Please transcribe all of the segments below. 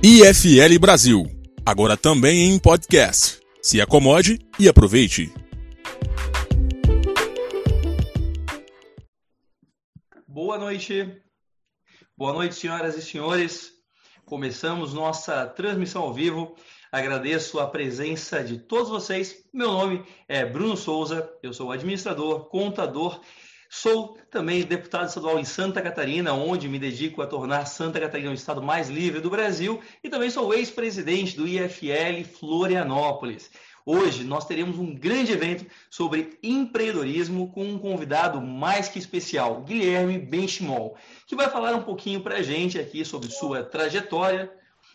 IFL Brasil, agora também em podcast. Se acomode e aproveite. Boa noite. Boa noite, senhoras e senhores. Começamos nossa transmissão ao vivo. Agradeço a presença de todos vocês. Meu nome é Bruno Souza, eu sou administrador, contador Sou também deputado estadual em Santa Catarina, onde me dedico a tornar Santa Catarina o estado mais livre do Brasil, e também sou ex-presidente do IFL Florianópolis. Hoje nós teremos um grande evento sobre empreendedorismo com um convidado mais que especial, Guilherme Benchimol, que vai falar um pouquinho para a gente aqui sobre sua trajetória,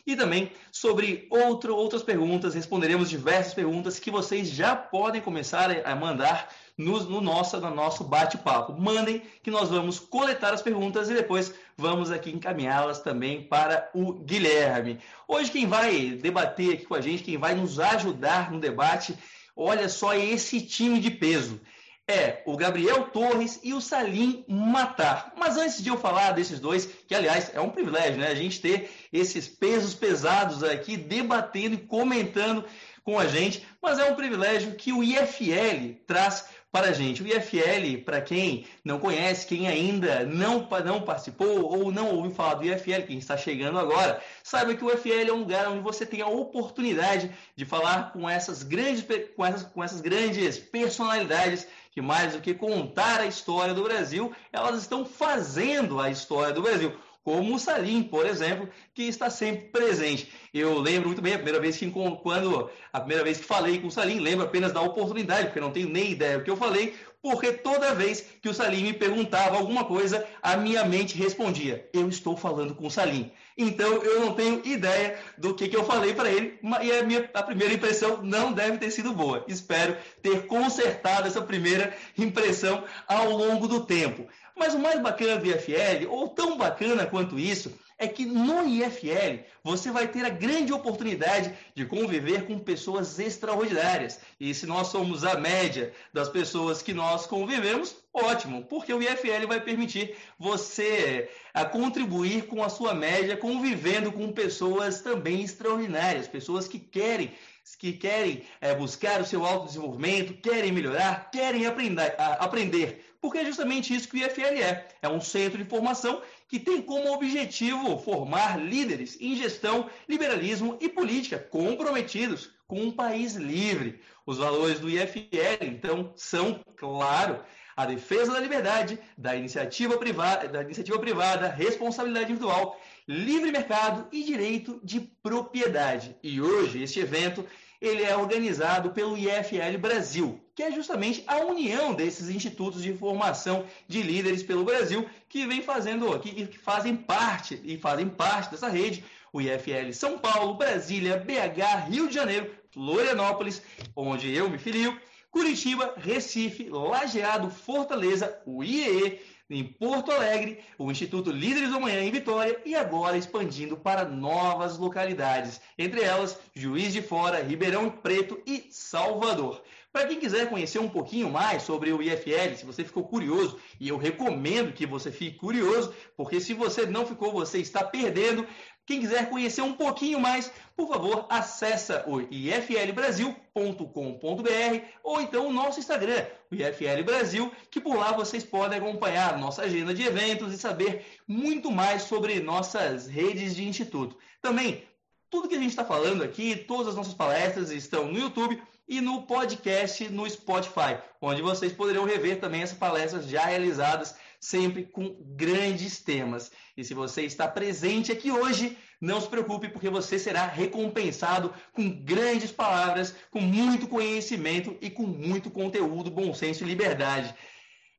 e também sobre outro, outras perguntas. Responderemos diversas perguntas que vocês já podem começar a mandar no, no no nosso bate-papo. Mandem que nós vamos coletar as perguntas e depois vamos aqui encaminhá-las também para o Guilherme. Hoje quem vai debater aqui com a gente, quem vai nos ajudar no debate, olha só esse time de peso é o Gabriel Torres e o Salim Matar. Mas antes de eu falar desses dois, que aliás é um privilégio, né? A gente ter esses pesos pesados aqui debatendo e comentando com a gente, mas é um privilégio que o IFL traz para a gente. O IFL, para quem não conhece, quem ainda não, não participou ou não ouviu falar do IFL, quem está chegando agora, saiba que o IFL é um lugar onde você tem a oportunidade de falar com essas grandes, com essas, com essas grandes personalidades que mais do que contar a história do Brasil, elas estão fazendo a história do Brasil como o Salim, por exemplo, que está sempre presente. Eu lembro muito bem a primeira vez que quando a primeira vez que falei com o Salim, lembro apenas da oportunidade, porque não tenho nem ideia do que eu falei, porque toda vez que o Salim me perguntava alguma coisa, a minha mente respondia: "Eu estou falando com o Salim". Então eu não tenho ideia do que, que eu falei para ele, e a minha a primeira impressão não deve ter sido boa. Espero ter consertado essa primeira impressão ao longo do tempo. Mas o mais bacana do IFL, ou tão bacana quanto isso, é que no IFL você vai ter a grande oportunidade de conviver com pessoas extraordinárias. E se nós somos a média das pessoas que nós convivemos, ótimo, porque o IFL vai permitir você a contribuir com a sua média, convivendo com pessoas também extraordinárias, pessoas que querem que querem é, buscar o seu autodesenvolvimento, querem melhorar, querem aprender, aprender porque é justamente isso que o IFL é. É um centro de formação que tem como objetivo formar líderes em gestão, liberalismo e política comprometidos com um país livre. Os valores do IFL, então, são, claro, a defesa da liberdade, da iniciativa privada, da iniciativa privada, responsabilidade individual, livre mercado e direito de propriedade. E hoje este evento ele é organizado pelo IFL Brasil, que é justamente a união desses institutos de formação de líderes pelo Brasil que vem fazendo, que, que fazem parte e fazem parte dessa rede, o IFL São Paulo, Brasília, BH, Rio de Janeiro, Florianópolis, onde eu me filio, Curitiba, Recife, Lajeado, Fortaleza, o IEE, em Porto Alegre, o Instituto Líderes do Amanhã em Vitória e agora expandindo para novas localidades, entre elas Juiz de Fora, Ribeirão Preto e Salvador. Para quem quiser conhecer um pouquinho mais sobre o IFL, se você ficou curioso, e eu recomendo que você fique curioso, porque se você não ficou, você está perdendo. Quem quiser conhecer um pouquinho mais, por favor, acessa o iflbrasil.com.br ou então o nosso Instagram, o IFL Brasil, que por lá vocês podem acompanhar nossa agenda de eventos e saber muito mais sobre nossas redes de instituto. Também, tudo que a gente está falando aqui, todas as nossas palestras estão no YouTube e no podcast no Spotify, onde vocês poderão rever também as palestras já realizadas sempre com grandes temas. E se você está presente aqui hoje, não se preocupe, porque você será recompensado com grandes palavras, com muito conhecimento e com muito conteúdo, bom senso e liberdade.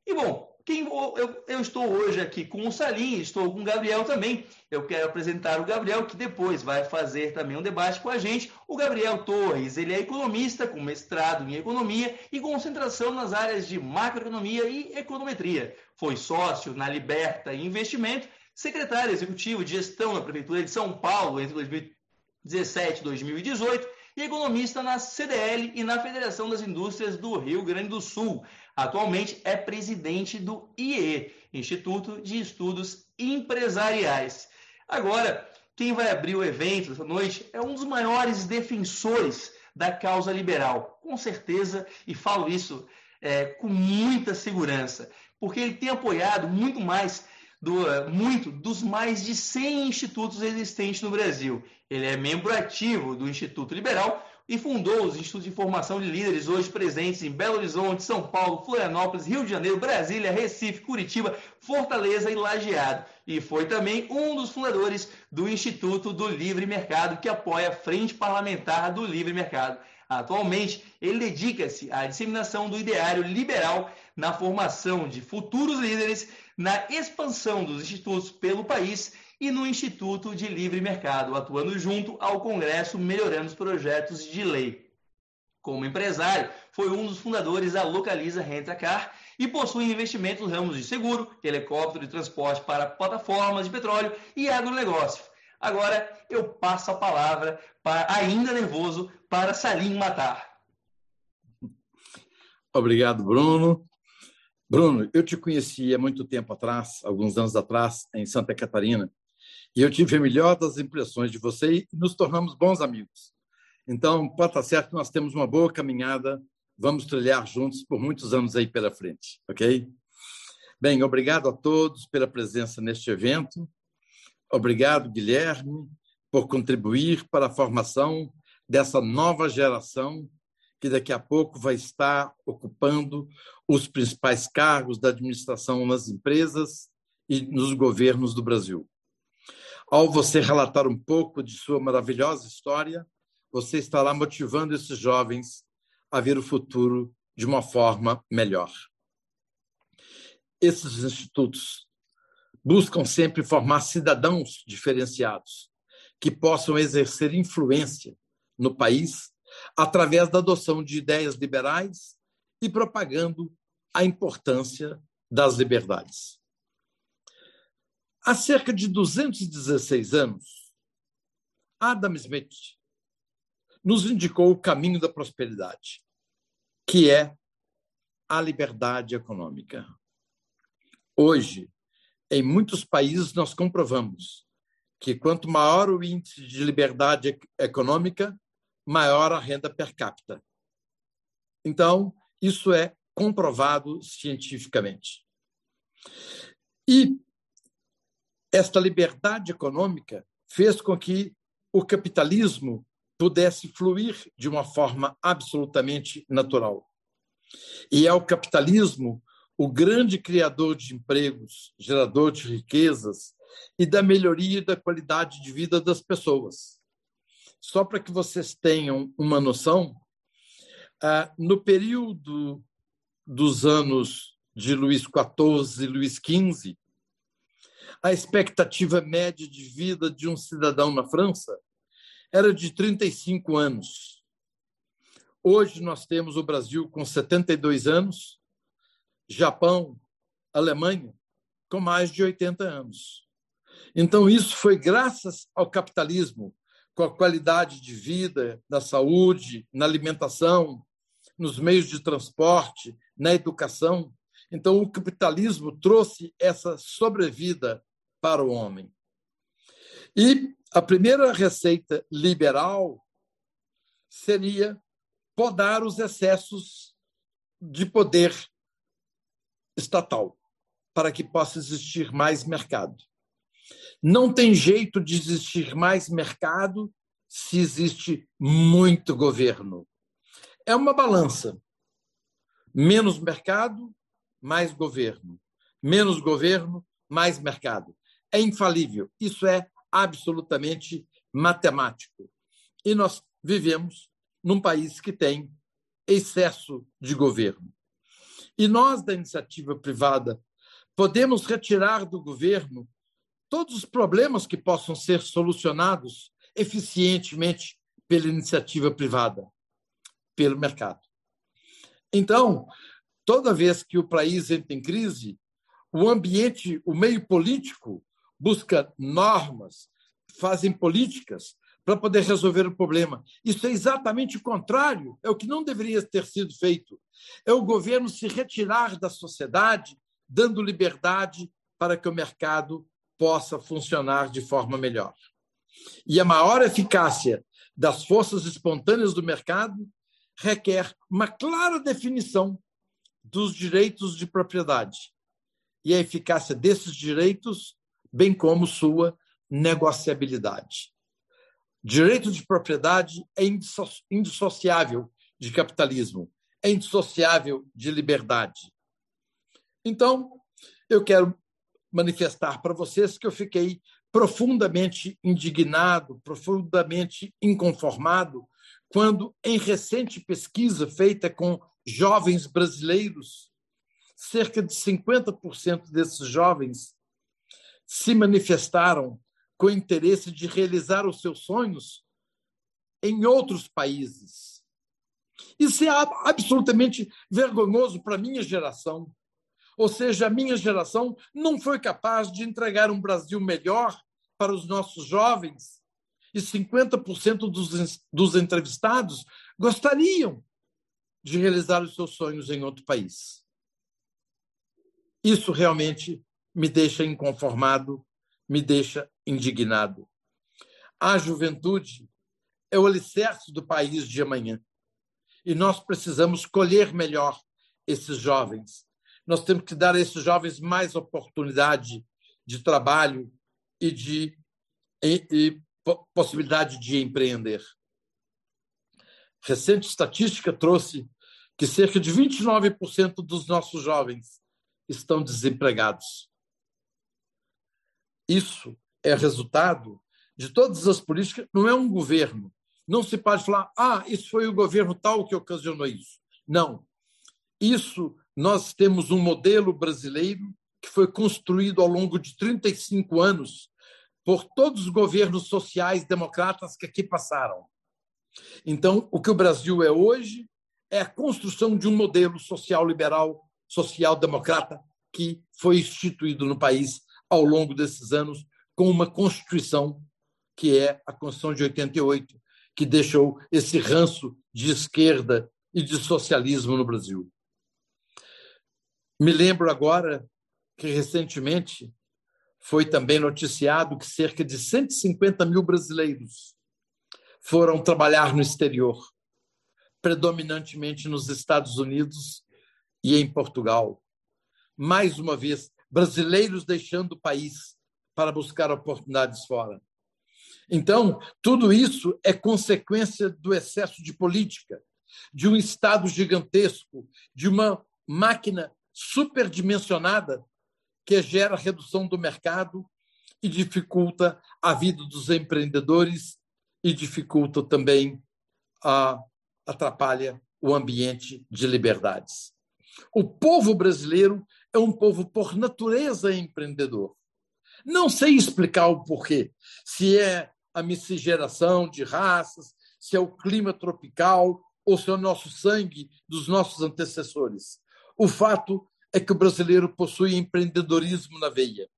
E bom, quem eu, eu, estou hoje aqui com o Salim, estou com o Gabriel também. Eu quero apresentar o Gabriel, que depois vai fazer também um debate com a gente. O Gabriel Torres, ele é economista com mestrado em economia e concentração nas áreas de macroeconomia e econometria. Foi sócio na Liberta Investimento, secretário executivo de gestão na Prefeitura de São Paulo entre 2017 e 2018 e economista na CDL e na Federação das Indústrias do Rio Grande do Sul. Atualmente é presidente do IE, Instituto de Estudos Empresariais. Agora, quem vai abrir o evento essa noite é um dos maiores defensores da causa liberal, com certeza, e falo isso é, com muita segurança, porque ele tem apoiado muito mais do, é, muito dos mais de 100 institutos existentes no Brasil. Ele é membro ativo do Instituto Liberal e fundou os Institutos de Formação de Líderes, hoje presentes em Belo Horizonte, São Paulo, Florianópolis, Rio de Janeiro, Brasília, Recife, Curitiba, Fortaleza e Lajeado. E foi também um dos fundadores do Instituto do Livre Mercado, que apoia a Frente Parlamentar do Livre Mercado. Atualmente, ele dedica-se à disseminação do ideário liberal na formação de futuros líderes, na expansão dos institutos pelo país e no Instituto de Livre Mercado, atuando junto ao Congresso, melhorando os projetos de lei. Como empresário, foi um dos fundadores da Localiza Rentacar e possui investimentos nos ramos de seguro, helicóptero de transporte para plataformas de petróleo e agronegócio. Agora eu passo a palavra, para, ainda nervoso, para Salim Matar. Obrigado, Bruno. Bruno, eu te conheci há muito tempo atrás, alguns anos atrás, em Santa Catarina, e eu tive a melhor das impressões de você e nos tornamos bons amigos. Então, pode estar certo que nós temos uma boa caminhada, vamos trilhar juntos por muitos anos aí pela frente, ok? Bem, obrigado a todos pela presença neste evento. Obrigado, Guilherme, por contribuir para a formação dessa nova geração que daqui a pouco vai estar ocupando os principais cargos da administração nas empresas e nos governos do Brasil. Ao você relatar um pouco de sua maravilhosa história, você estará motivando esses jovens a ver o futuro de uma forma melhor. Esses institutos buscam sempre formar cidadãos diferenciados que possam exercer influência no país através da adoção de ideias liberais e propagando a importância das liberdades. Há cerca de 216 anos, Adam Smith nos indicou o caminho da prosperidade, que é a liberdade econômica. Hoje, em muitos países, nós comprovamos que quanto maior o índice de liberdade econômica, maior a renda per capita. Então, isso é comprovado cientificamente. E esta liberdade econômica fez com que o capitalismo pudesse fluir de uma forma absolutamente natural. E é o capitalismo o grande criador de empregos, gerador de riquezas e da melhoria da qualidade de vida das pessoas. Só para que vocês tenham uma noção, ah, no período dos anos de Luís XIV e Luís XV, a expectativa média de vida de um cidadão na França era de 35 anos. Hoje nós temos o Brasil com 72 anos, Japão, Alemanha com mais de 80 anos. Então isso foi graças ao capitalismo, com a qualidade de vida, da saúde, na alimentação, nos meios de transporte, na educação. Então, o capitalismo trouxe essa sobrevida para o homem. E a primeira receita liberal seria podar os excessos de poder estatal, para que possa existir mais mercado. Não tem jeito de existir mais mercado se existe muito governo. É uma balança. Menos mercado, mais governo. Menos governo, mais mercado é infalível. Isso é absolutamente matemático. E nós vivemos num país que tem excesso de governo. E nós, da iniciativa privada, podemos retirar do governo todos os problemas que possam ser solucionados eficientemente pela iniciativa privada, pelo mercado. Então, toda vez que o país entra em crise, o ambiente, o meio político busca normas, fazem políticas para poder resolver o problema. Isso é exatamente o contrário, é o que não deveria ter sido feito. É o governo se retirar da sociedade, dando liberdade para que o mercado possa funcionar de forma melhor. E a maior eficácia das forças espontâneas do mercado requer uma clara definição dos direitos de propriedade e a eficácia desses direitos, bem como sua negociabilidade. Direito de propriedade é indissociável de capitalismo, é indissociável de liberdade. Então, eu quero manifestar para vocês que eu fiquei profundamente indignado, profundamente inconformado, quando, em recente pesquisa feita com jovens brasileiros, cerca de 50% desses jovens se manifestaram com interesse de realizar os seus sonhos em outros países. Isso é absolutamente vergonhoso para a minha geração. Ou seja, a minha geração não foi capaz de entregar um Brasil melhor para os nossos jovens, e 50% dos, dos entrevistados gostariam de realizar os seus sonhos em outro país. Isso realmente me deixa inconformado, me deixa indignado. A juventude é o alicerce do país de amanhã. E nós precisamos colher melhor esses jovens. Nós temos que dar a esses jovens mais oportunidade de trabalho e de e, e possibilidade de empreender. Recente estatística trouxe que cerca de 29% dos nossos jovens estão desempregados. Isso é resultado de todas as políticas, não é um governo. Não se pode falar, ah, isso foi o governo tal que ocasionou isso. Não. Isso, nós temos um modelo brasileiro que foi construído ao longo de 35 anos por todos os governos sociais democratas que aqui passaram. Então, o que o Brasil é hoje é a construção de um modelo social liberal, social democrata que foi instituído no país ao longo desses anos com uma constituição que é a Constituição de 88, que deixou esse ranço de esquerda e de socialismo no Brasil. Me lembro agora que recentemente foi também noticiado que cerca de 150 mil brasileiros foram trabalhar no exterior, predominantemente nos Estados Unidos e em Portugal. Mais uma vez, brasileiros deixando o país para buscar oportunidades fora. Então, tudo isso é consequência do excesso de política, de um Estado gigantesco, de uma máquina superdimensionada que gera redução do mercado e dificulta a vida dos empreendedores e dificulta também a atrapalha o ambiente de liberdades. O povo brasileiro é um povo por natureza empreendedor. Não sei explicar o porquê. Se é a miscigenação de raças, se é o clima tropical ou se é o nosso sangue dos nossos antecessores. O fato é que o brasileiro possui empreendedorismo na veia.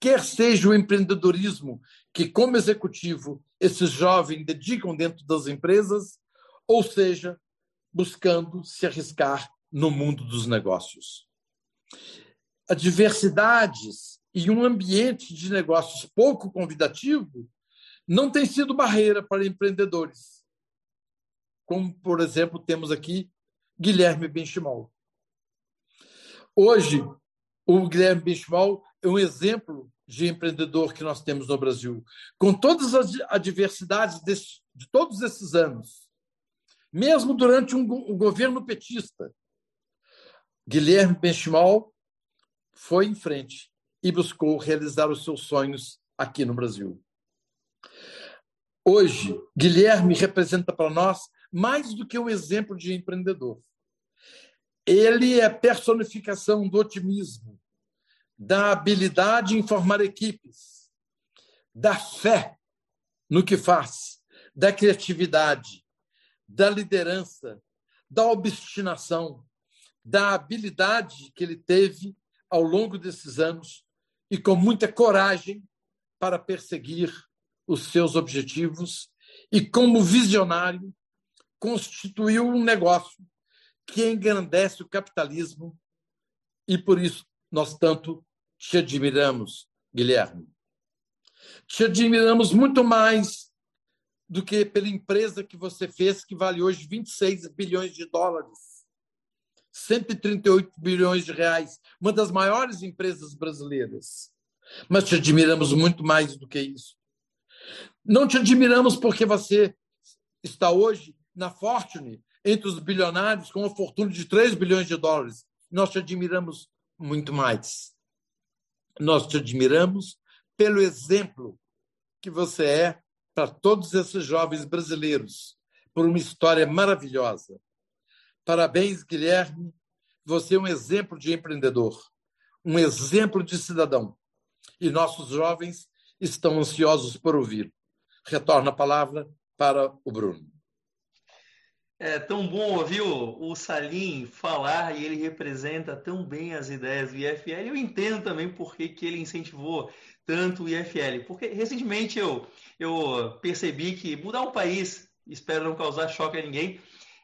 Quer seja o empreendedorismo que, como executivo, esses jovens dedicam dentro das empresas, ou seja, buscando se arriscar no mundo dos negócios. Adversidades e um ambiente de negócios pouco convidativo não tem sido barreira para empreendedores. Como, por exemplo, temos aqui Guilherme Benchimol. Hoje, o Guilherme Bismal é um exemplo de empreendedor que nós temos no Brasil. Com todas as adversidades de todos esses anos, mesmo durante um, governo petista, Guilherme Benchimol foi em frente e buscou realizar os seus sonhos aqui no Brasil. Hoje, Guilherme representa para nós mais do que um exemplo de empreendedor. Ele é personificação do otimismo, da habilidade em formar equipes, da fé no que faz, da criatividade, da liderança, da obstinação, da habilidade que ele teve ao longo desses anos e com muita coragem para perseguir os seus objetivos e, como visionário, constituiu um negócio que engrandece o capitalismo e por isso nós tanto te admiramos, Guilherme. Te admiramos muito mais do que pela empresa que você fez, que vale hoje 26 bilhões de dólares, 138 bilhões de reais, uma das maiores empresas brasileiras. Mas te admiramos muito mais do que isso. Não te admiramos porque você está hoje na Fortune, entre os bilionários, com uma fortuna de 3 bilhões de dólares. Nós te admiramos muito mais. Nós te admiramos pelo exemplo que você é para todos esses jovens brasileiros, por uma história maravilhosa. Parabéns, Guilherme. Você é um exemplo de empreendedor, um exemplo de cidadão. E nossos jovens estão ansiosos por ouvir. Retorno a palavra para o Bruno. É tão bom ouvir o Salim falar e ele representa tão bem as ideias do IFL. Eu entendo também por que, que ele incentivou tanto o IFL, porque recentemente eu, eu percebi que mudar um país, espero não causar choque a ninguém,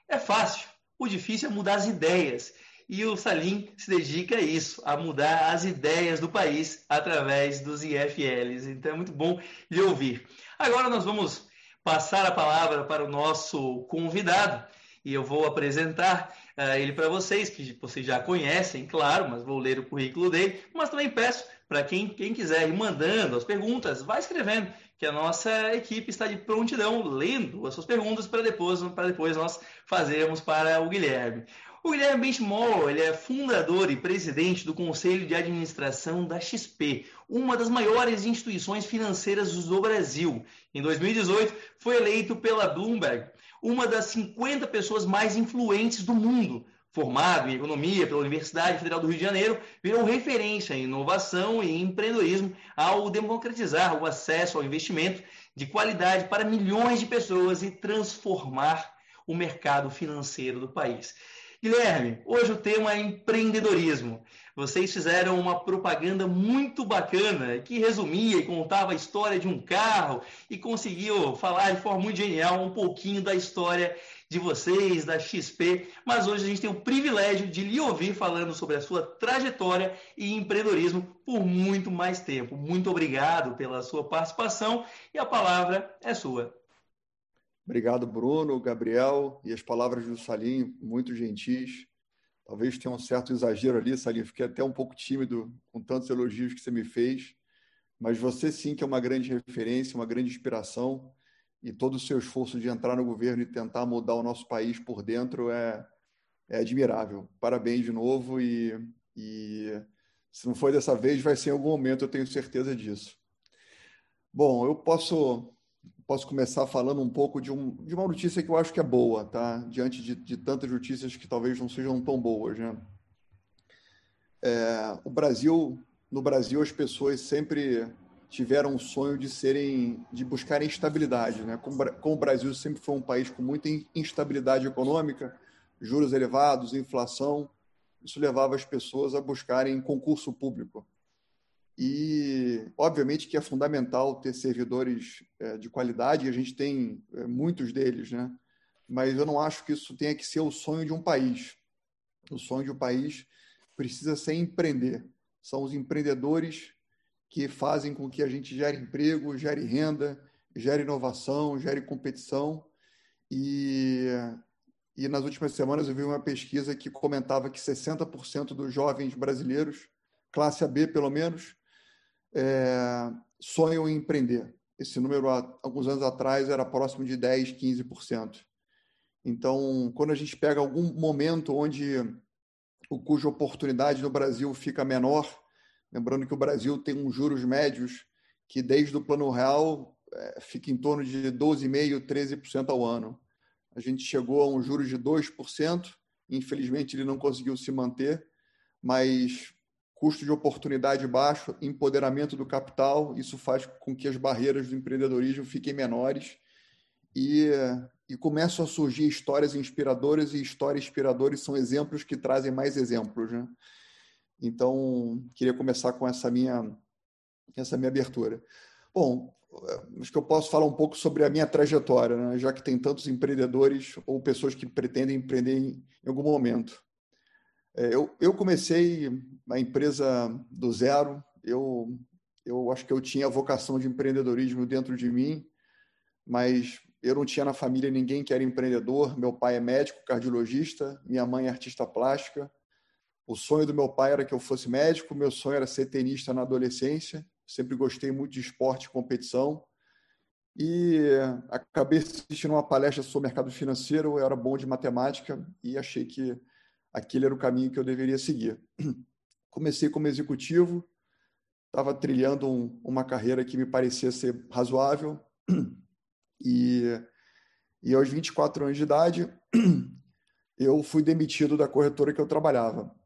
é fácil. O difícil é mudar as ideias. E o Salim se dedica a isso, a mudar as ideias do país através dos IFLs. Então é muito bom de ouvir. Agora nós vamos passar a palavra para o nosso convidado e eu vou apresentar uh, ele para vocês, que vocês já conhecem, claro, mas vou ler o currículo dele, mas também peço para quem, quem quiser ir mandando as perguntas, vai escrevendo, que a nossa equipe está de prontidão lendo as suas perguntas para depois, para depois nós fazermos para o Guilherme. O Guilherme Benchmore, ele é fundador e presidente do Conselho de Administração da XP, uma das maiores instituições financeiras do Brasil. Em 2018, foi eleito pela Bloomberg uma das 50 pessoas mais influentes do mundo. Formado em economia pela Universidade Federal do Rio de Janeiro, virou referência em inovação e empreendedorismo ao democratizar o acesso ao investimento de qualidade para milhões de pessoas e transformar o mercado financeiro do país. Guilherme, hoje o tema é empreendedorismo. Vocês fizeram uma propaganda muito bacana que resumia e contava a história de um carro e conseguiu falar de forma muito genial um pouquinho da história de vocês, da XP. Mas hoje a gente tem o privilégio de lhe ouvir falando sobre a sua trajetória e empreendedorismo por muito mais tempo. Muito obrigado pela sua participação e a palavra é sua. Obrigado, Bruno, Gabriel e as palavras do Salim, muito gentis. Talvez tenha um certo exagero ali, Salim. Fiquei até um pouco tímido com tantos elogios que você me fez. Mas você sim que é uma grande referência, uma grande inspiração. E todo o seu esforço de entrar no governo e tentar mudar o nosso país por dentro é, é admirável. Parabéns de novo. E, e se não foi dessa vez, vai ser em algum momento, eu tenho certeza disso. Bom, eu posso posso começar falando um pouco de, um, de uma notícia que eu acho que é boa, tá? Diante de, de tantas notícias que talvez não sejam tão boas, né? É, o Brasil, no Brasil, as pessoas sempre tiveram o sonho de serem, de buscarem estabilidade, né? Como, como o Brasil sempre foi um país com muita instabilidade econômica, juros elevados, inflação, isso levava as pessoas a buscarem concurso público. E, obviamente, que é fundamental ter servidores é, de qualidade, e a gente tem é, muitos deles, né? Mas eu não acho que isso tenha que ser o sonho de um país. O sonho de um país precisa ser empreender. São os empreendedores que fazem com que a gente gere emprego, gere renda, gere inovação, gere competição. E, e nas últimas semanas eu vi uma pesquisa que comentava que 60% dos jovens brasileiros, classe AB pelo menos, é, sonham em empreender. Esse número, há alguns anos atrás, era próximo de 10%, 15%. Então, quando a gente pega algum momento onde o cuja oportunidade no Brasil fica menor, lembrando que o Brasil tem uns juros médios que, desde o plano real, é, fica em torno de 12,5%, 13% ao ano. A gente chegou a um juros de 2%, infelizmente ele não conseguiu se manter, mas custo de oportunidade baixo, empoderamento do capital, isso faz com que as barreiras do empreendedorismo fiquem menores e, e começam a surgir histórias inspiradoras e histórias inspiradoras são exemplos que trazem mais exemplos, né? Então, queria começar com essa minha essa minha abertura. Bom, acho que eu posso falar um pouco sobre a minha trajetória, né? já que tem tantos empreendedores ou pessoas que pretendem empreender em, algum momento. É, eu, eu comecei a empresa do zero. Eu, eu acho que eu tinha a vocação de empreendedorismo dentro de mim, mas eu não tinha na família ninguém que era empreendedor. Meu pai é médico, cardiologista, minha mãe é artista plástica. O sonho do meu pai era que eu fosse médico, meu sonho era ser tenista na adolescência. Sempre gostei muito de esporte e competição. E acabei assistindo uma palestra sobre mercado financeiro, eu era bom de matemática e achei que aquele era o caminho que eu deveria seguir. Comecei como executivo, estava trilhando um, uma carreira que me parecia ser razoável e, e aos 24 anos de idade eu fui demitido da corretora que eu trabalhava.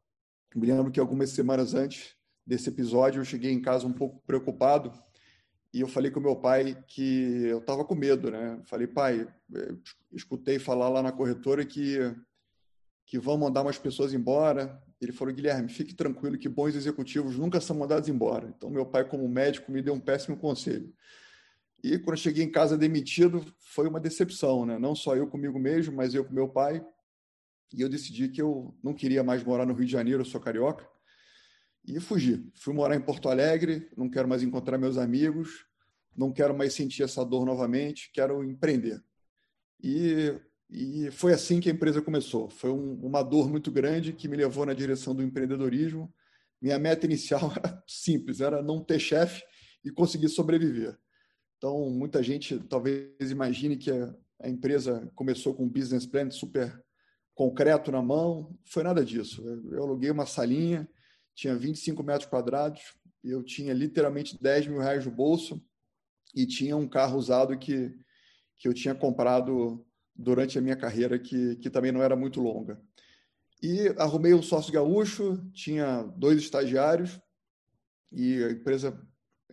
Me lembro que algumas semanas antes desse episódio eu cheguei em casa um pouco preocupado e eu falei com meu pai que eu estava com medo, né? Falei, pai, escutei falar lá na corretora que que vão mandar umas pessoas embora. Ele falou, Guilherme, fique tranquilo que bons executivos nunca são mandados embora. Então meu pai, como médico, me deu um péssimo conselho. E quando eu cheguei em casa demitido, foi uma decepção, né? Não só eu comigo mesmo, mas eu com meu pai. E eu decidi que eu não queria mais morar no Rio de Janeiro, eu sou carioca e fugi. Fui morar em Porto Alegre, não quero mais encontrar meus amigos, não quero mais sentir essa dor novamente, quero empreender. E, e foi assim que a empresa começou. Foi um, uma dor muito grande que me levou na direção do empreendedorismo. Minha meta inicial era simples, era não ter chefe e conseguir sobreviver. Então, muita gente talvez imagine que a, a empresa começou com um business plan super concreto na mão. Foi nada disso. Eu, aluguei uma salinha, tinha 25 metros quadrados, eu tinha literalmente 10 mil reais no bolso e tinha um carro usado que, que eu tinha comprado durante a minha carreira, que, que também não era muito longa. E arrumei um sócio gaúcho, tinha dois estagiários e a empresa,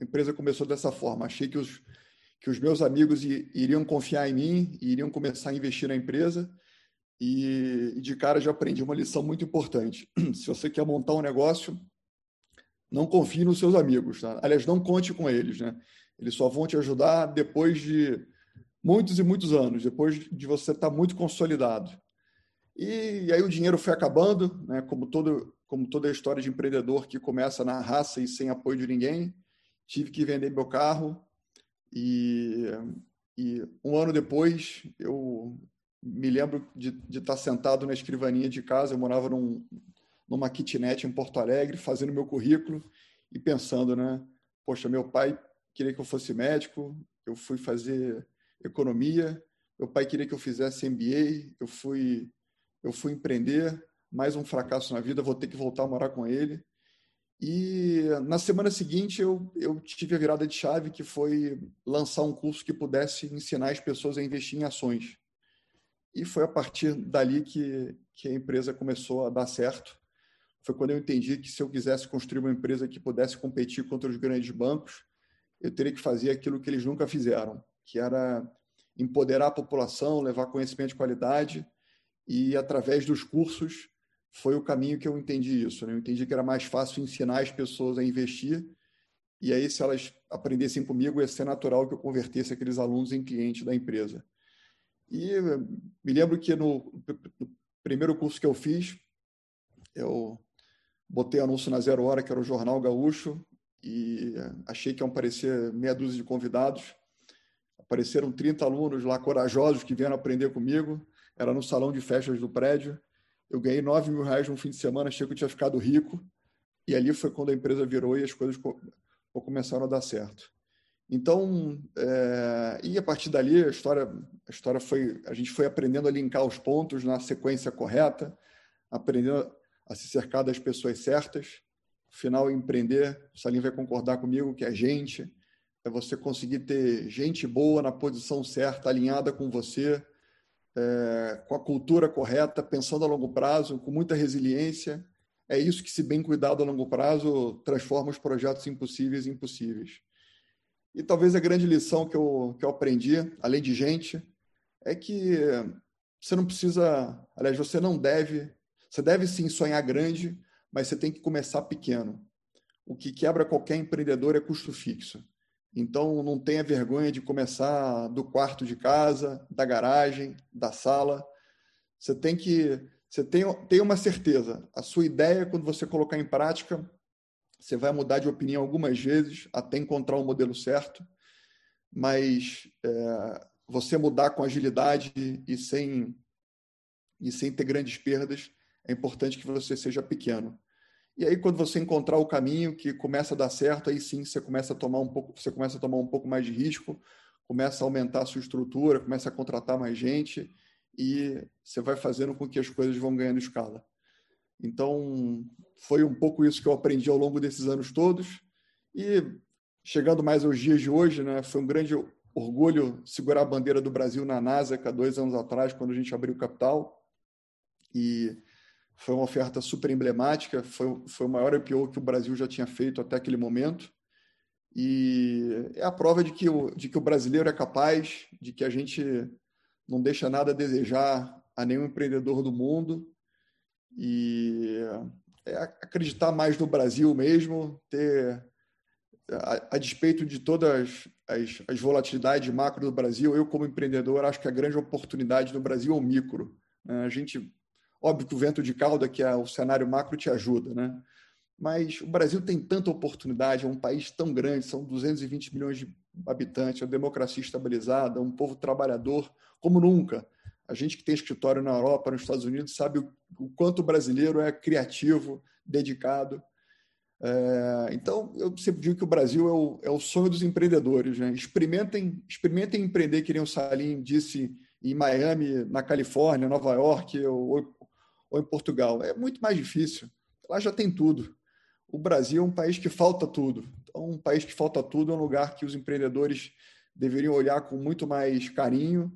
a empresa começou dessa forma. Achei que os, que os meus amigos iriam confiar em mim iriam começar a investir na empresa e, de cara já aprendi uma lição muito importante. Se você quer montar um negócio, não confie nos seus amigos. Tá? Aliás, não conte com eles. Né? Eles só vão te ajudar depois de muitos e muitos anos, depois de você estar muito consolidado. E, e aí o dinheiro foi acabando, né? como, todo, como toda a história de empreendedor que começa na raça e sem apoio de ninguém. Tive que vender meu carro e, e um ano depois eu me lembro de, estar sentado na escrivaninha de casa, eu morava num, numa kitnet em Porto Alegre, fazendo meu currículo e pensando, né? Poxa, meu pai queria que eu fosse médico, eu fui fazer economia, meu pai queria que eu fizesse MBA, eu fui eu fui empreender, mais um fracasso na vida, vou ter que voltar a morar com ele. E na semana seguinte eu, eu tive a virada de chave que foi lançar um curso que pudesse ensinar as pessoas a investir em ações. E foi a partir dali que, que a empresa começou a dar certo. Foi quando eu entendi que se eu quisesse construir uma empresa que pudesse competir contra os grandes bancos, eu teria que fazer aquilo que eles nunca fizeram, que era empoderar a população, levar conhecimento de qualidade e através dos cursos foi o caminho que eu entendi isso. Né? Eu entendi que era mais fácil ensinar as pessoas a investir e aí se elas aprendessem comigo ia ser natural que eu convertesse aqueles alunos em clientes da empresa. E me lembro que no, no primeiro curso que eu fiz, eu botei anúncio na Zero Hora, que era o Jornal Gaúcho, e achei que iam aparecer meia dúzia de convidados. Apareceram 30 alunos lá corajosos que vieram aprender comigo. Era no salão de festas do prédio. Eu ganhei 9 mil reais num fim de semana, achei que eu tinha ficado rico. E ali foi quando a empresa virou e as coisas começaram a dar certo. Então, é, e a partir dali a história, a história foi, a gente foi aprendendo a linkar os pontos na sequência correta, aprendendo a se cercar das pessoas certas. No final, empreender, o Salim vai concordar comigo que é gente, é você conseguir ter gente boa na posição certa, alinhada com você, é, com a cultura correta, pensando a longo prazo, com muita resiliência. É isso que, se bem cuidado a longo prazo, transforma os projetos impossíveis em possíveis. E talvez a grande lição que eu, que eu aprendi, além de gente, é que você não precisa, aliás, você não deve, você deve sim sonhar grande, mas você tem que começar pequeno. O que quebra qualquer empreendedor é custo fixo. Então, não tenha vergonha de começar do quarto de casa, da garagem, da sala. Você tem que, você tem, tem uma certeza. A sua ideia, quando você colocar em prática, Você vai mudar de opinião algumas vezes até encontrar o modelo certo, mas é, você mudar com agilidade e sem, e sem ter grandes perdas, é importante que você seja pequeno. E aí, quando você encontrar o caminho que começa a dar certo, aí sim você começa a tomar um pouco, você começa a tomar um pouco mais de risco, começa a aumentar a sua estrutura, começa a contratar mais gente e você vai fazendo com que as coisas vão ganhando escala. Então, foi um pouco isso que eu aprendi ao longo desses anos todos. E chegando mais aos dias de hoje, né, foi um grande orgulho segurar a bandeira do Brasil na NASA há dois anos atrás, quando a gente abriu o capital. E foi uma oferta super emblemática, foi, foi o maior IPO que o Brasil já tinha feito até aquele momento. E é a prova de que, o, de que o brasileiro é capaz, de que a gente não deixa nada a desejar a nenhum empreendedor do mundo. E é acreditar mais no Brasil mesmo, ter, a, a despeito de todas as, as, volatilidades macro do Brasil, eu, como empreendedor, acho que a grande oportunidade no Brasil é o micro. Né? A gente, óbvio que o vento de cauda, que é o cenário macro, te ajuda, né? mas o Brasil tem tanta oportunidade, é um país tão grande, são 220 milhões de habitantes, uma democracia estabilizada, um povo trabalhador como nunca. A gente que tem escritório na Europa, nos Estados Unidos, sabe o, quanto o brasileiro é criativo, dedicado. É, então, eu sempre digo que o Brasil é o, é o sonho dos empreendedores. Né? Experimentem, experimentem empreender, que nem o Salim disse, em Miami, na Califórnia, Nova York ou, ou em Portugal. É muito mais difícil. Lá já tem tudo o Brasil é um país que falta tudo. Então, um país que falta tudo é um lugar que os empreendedores deveriam olhar com muito mais carinho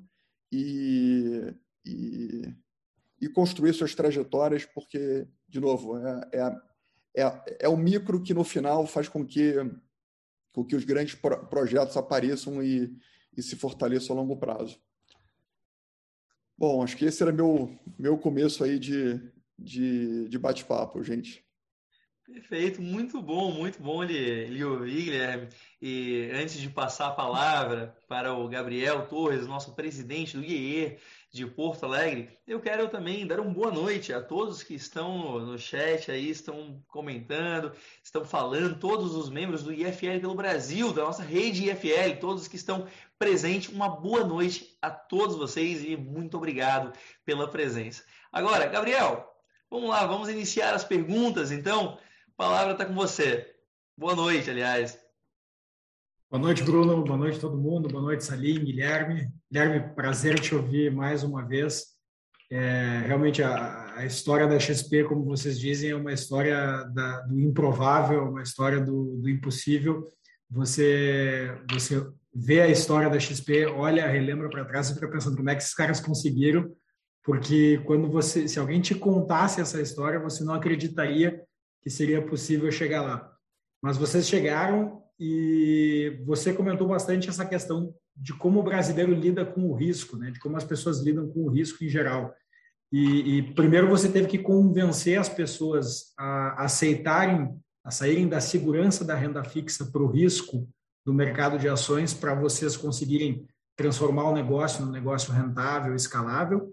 e, e, e construir suas trajetórias, porque, de novo, é, é, é, é o micro que no final faz com que, com que os grandes pro, projetos apareçam e, e se fortaleçam a longo prazo. Bom, acho que esse era meu, meu começo aí de, de, de bate-papo, gente. Perfeito, muito bom, muito bom lhe, lhe ouvir, Guilherme. E antes de passar a palavra para o Gabriel Torres, nosso presidente do IEE de Porto Alegre, eu quero também dar uma boa noite a todos que estão no, no chat aí, estão comentando, estão falando, todos os membros do IFL pelo Brasil, da nossa rede IFL, todos que estão presentes. Uma boa noite a todos vocês e muito obrigado pela presença. Agora, Gabriel, vamos lá, vamos iniciar as perguntas então. A palavra está com você. Boa noite, aliás. Boa noite, Bruno. Boa noite, todo mundo. Boa noite, Salim, Guilherme. Guilherme, prazer te ouvir mais uma vez. É, realmente, a, a, história da XP, como vocês dizem, é uma história da, do improvável, uma história do, do impossível. Você, você vê a história da XP, olha, relembra para trás e fica pensando como é que esses caras conseguiram, porque quando você, se alguém te contasse essa história, você não acreditaria que seria possível chegar lá. Mas vocês chegaram e você comentou bastante essa questão de como o brasileiro lida com o risco, né? de como as pessoas lidam com o risco em geral. E, e primeiro você teve que convencer as pessoas a aceitarem, a saírem da segurança da renda fixa para o risco do mercado de ações para vocês conseguirem transformar o negócio num negócio rentável, escalável.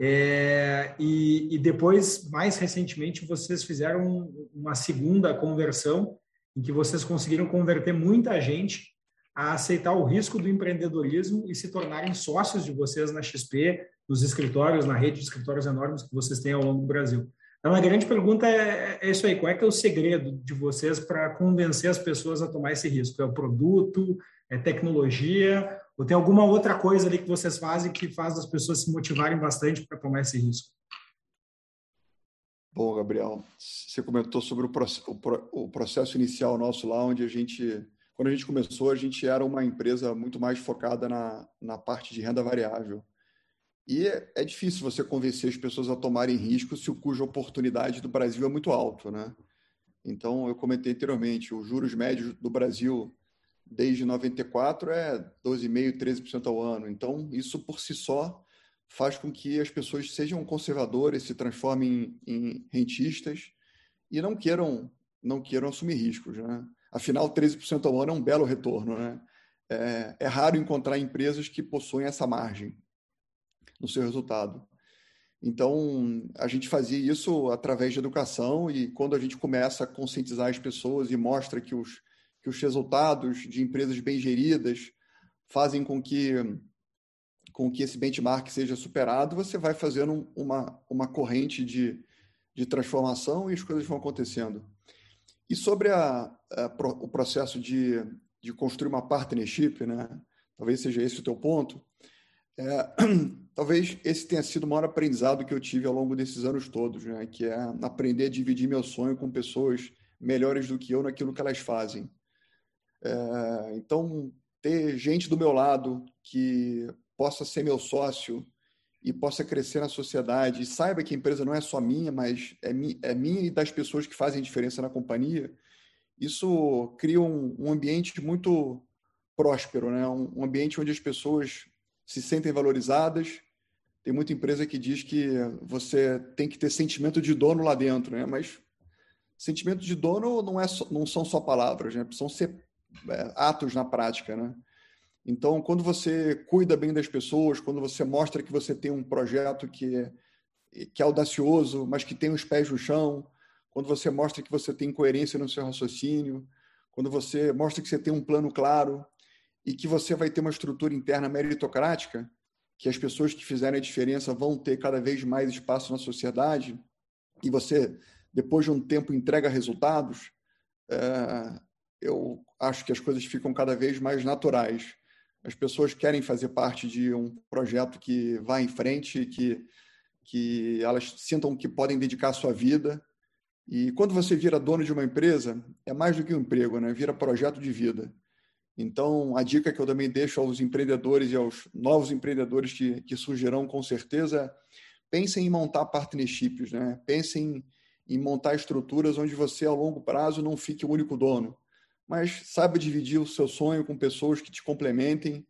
É, e, e, depois, mais recentemente, vocês fizeram uma segunda conversão, em que vocês conseguiram converter muita gente a aceitar o risco do empreendedorismo e se tornarem sócios de vocês na XP, nos escritórios, na rede de escritórios enormes que vocês têm ao longo do Brasil. Então, a grande pergunta é, é isso aí: qual é que é o segredo de vocês para convencer as pessoas a tomar esse risco? É o produto? É tecnologia? Ou tem alguma outra coisa ali que vocês fazem que faz as pessoas se motivarem bastante para tomar esse risco? Bom, Gabriel, você comentou sobre o processo inicial nosso lá, onde a gente, quando a gente começou, a gente era uma empresa muito mais focada na, na parte de renda variável. E é, difícil você convencer as pessoas a tomarem risco se o cuja oportunidade do Brasil é muito alto, né? Então, eu comentei anteriormente, os juros médios do Brasil desde 94 é 12,5%, 13% ao ano. Então, isso por si só faz com que as pessoas sejam conservadoras, se transformem em, rentistas e não queiram não queiram assumir riscos. Né? Afinal, 13% ao ano é um belo retorno. Né? É, é raro encontrar empresas que possuem essa margem no seu resultado. Então, a gente fazia isso através de educação e quando a gente começa a conscientizar as pessoas e mostra que os, que os resultados de empresas bem geridas fazem com que, com que esse benchmark seja superado, você vai fazendo uma, uma corrente de, de transformação e as coisas vão acontecendo. E sobre a, a, o processo de, de construir uma partnership, né? talvez seja esse o teu ponto, é, talvez esse tenha sido o maior aprendizado que eu tive ao longo desses anos todos, né? que é aprender a dividir meu sonho com pessoas melhores do que eu naquilo que elas fazem. É, então, ter gente do meu lado que possa ser meu sócio e possa crescer na sociedade e saiba que a empresa não é só minha, mas é, mi, é minha e das pessoas que fazem diferença na companhia, isso cria um, um ambiente muito próspero, né? um, um ambiente onde as pessoas se sentem valorizadas. Tem muita empresa que diz que você tem que ter sentimento de dono lá dentro, né? mas sentimento de dono não, é só, não são só palavras, né? precisam ser atos na prática. Né? Então, quando você cuida bem das pessoas, quando você mostra que você tem um projeto que é, que é audacioso, mas que tem os pés no chão, quando você mostra que você tem coerência no seu raciocínio, quando você mostra que você tem um plano claro e que você vai ter uma estrutura interna meritocrática, que as pessoas que fizerem a diferença vão ter cada vez mais espaço na sociedade, e você, depois de um tempo, entrega resultados, é, eu acho que as coisas ficam cada vez mais naturais as pessoas querem fazer parte de um projeto que vai em frente, que, que elas sintam que podem dedicar a sua vida. E quando você vira dono de uma empresa, é mais do que um emprego, né? vira projeto de vida. Então, a dica que eu também deixo aos empreendedores e aos novos empreendedores que, que surgirão com certeza pensem em montar partnerships, né? pensem em montar estruturas onde você, ao longo prazo, não fique o único dono mas saiba dividir o seu sonho com pessoas que te complementem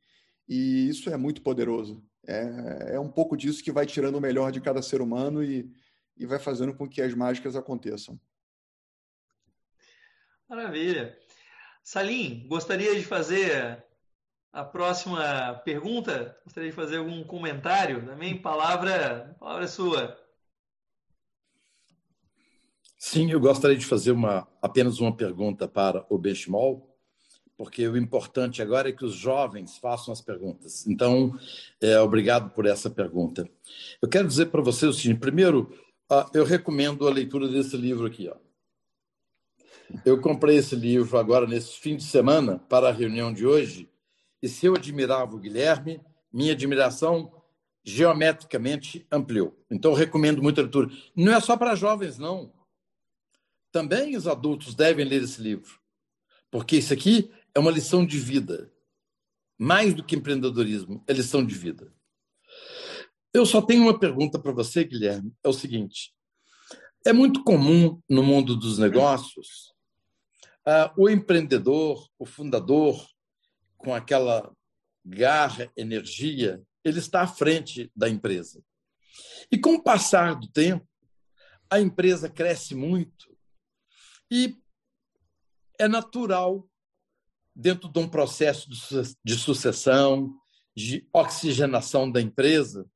e isso é muito poderoso. É, é um pouco disso que vai tirando o melhor de cada ser humano e, e vai fazendo com que as mágicas aconteçam. Maravilha. Salim, gostaria de fazer a próxima pergunta? Gostaria de fazer algum comentário também? Palavra, palavra sua. Sim, eu gostaria de fazer uma, apenas uma pergunta para o Benchimol, porque o importante agora é que os jovens façam as perguntas. Então, é, obrigado por essa pergunta. Eu quero dizer para você o seguinte: primeiro, eu recomendo a leitura desse livro aqui. Ó. Eu comprei esse livro agora nesse fim de semana para a reunião de hoje, e se eu admirava o Guilherme, minha admiração geometricamente ampliou. Então, recomendo muito a leitura. Não é só para jovens, não também os adultos devem ler esse livro, porque isso aqui é uma lição de vida. Mais do que empreendedorismo, é lição de vida. Eu só tenho uma pergunta para você, Guilherme. É o seguinte: é muito comum no mundo dos negócios uh, o empreendedor, o fundador, com aquela garra, energia, ele está à frente da empresa. E com o passar do tempo, a empresa cresce muito e é natural, dentro de um processo de sucessão, de oxigenação da empresa,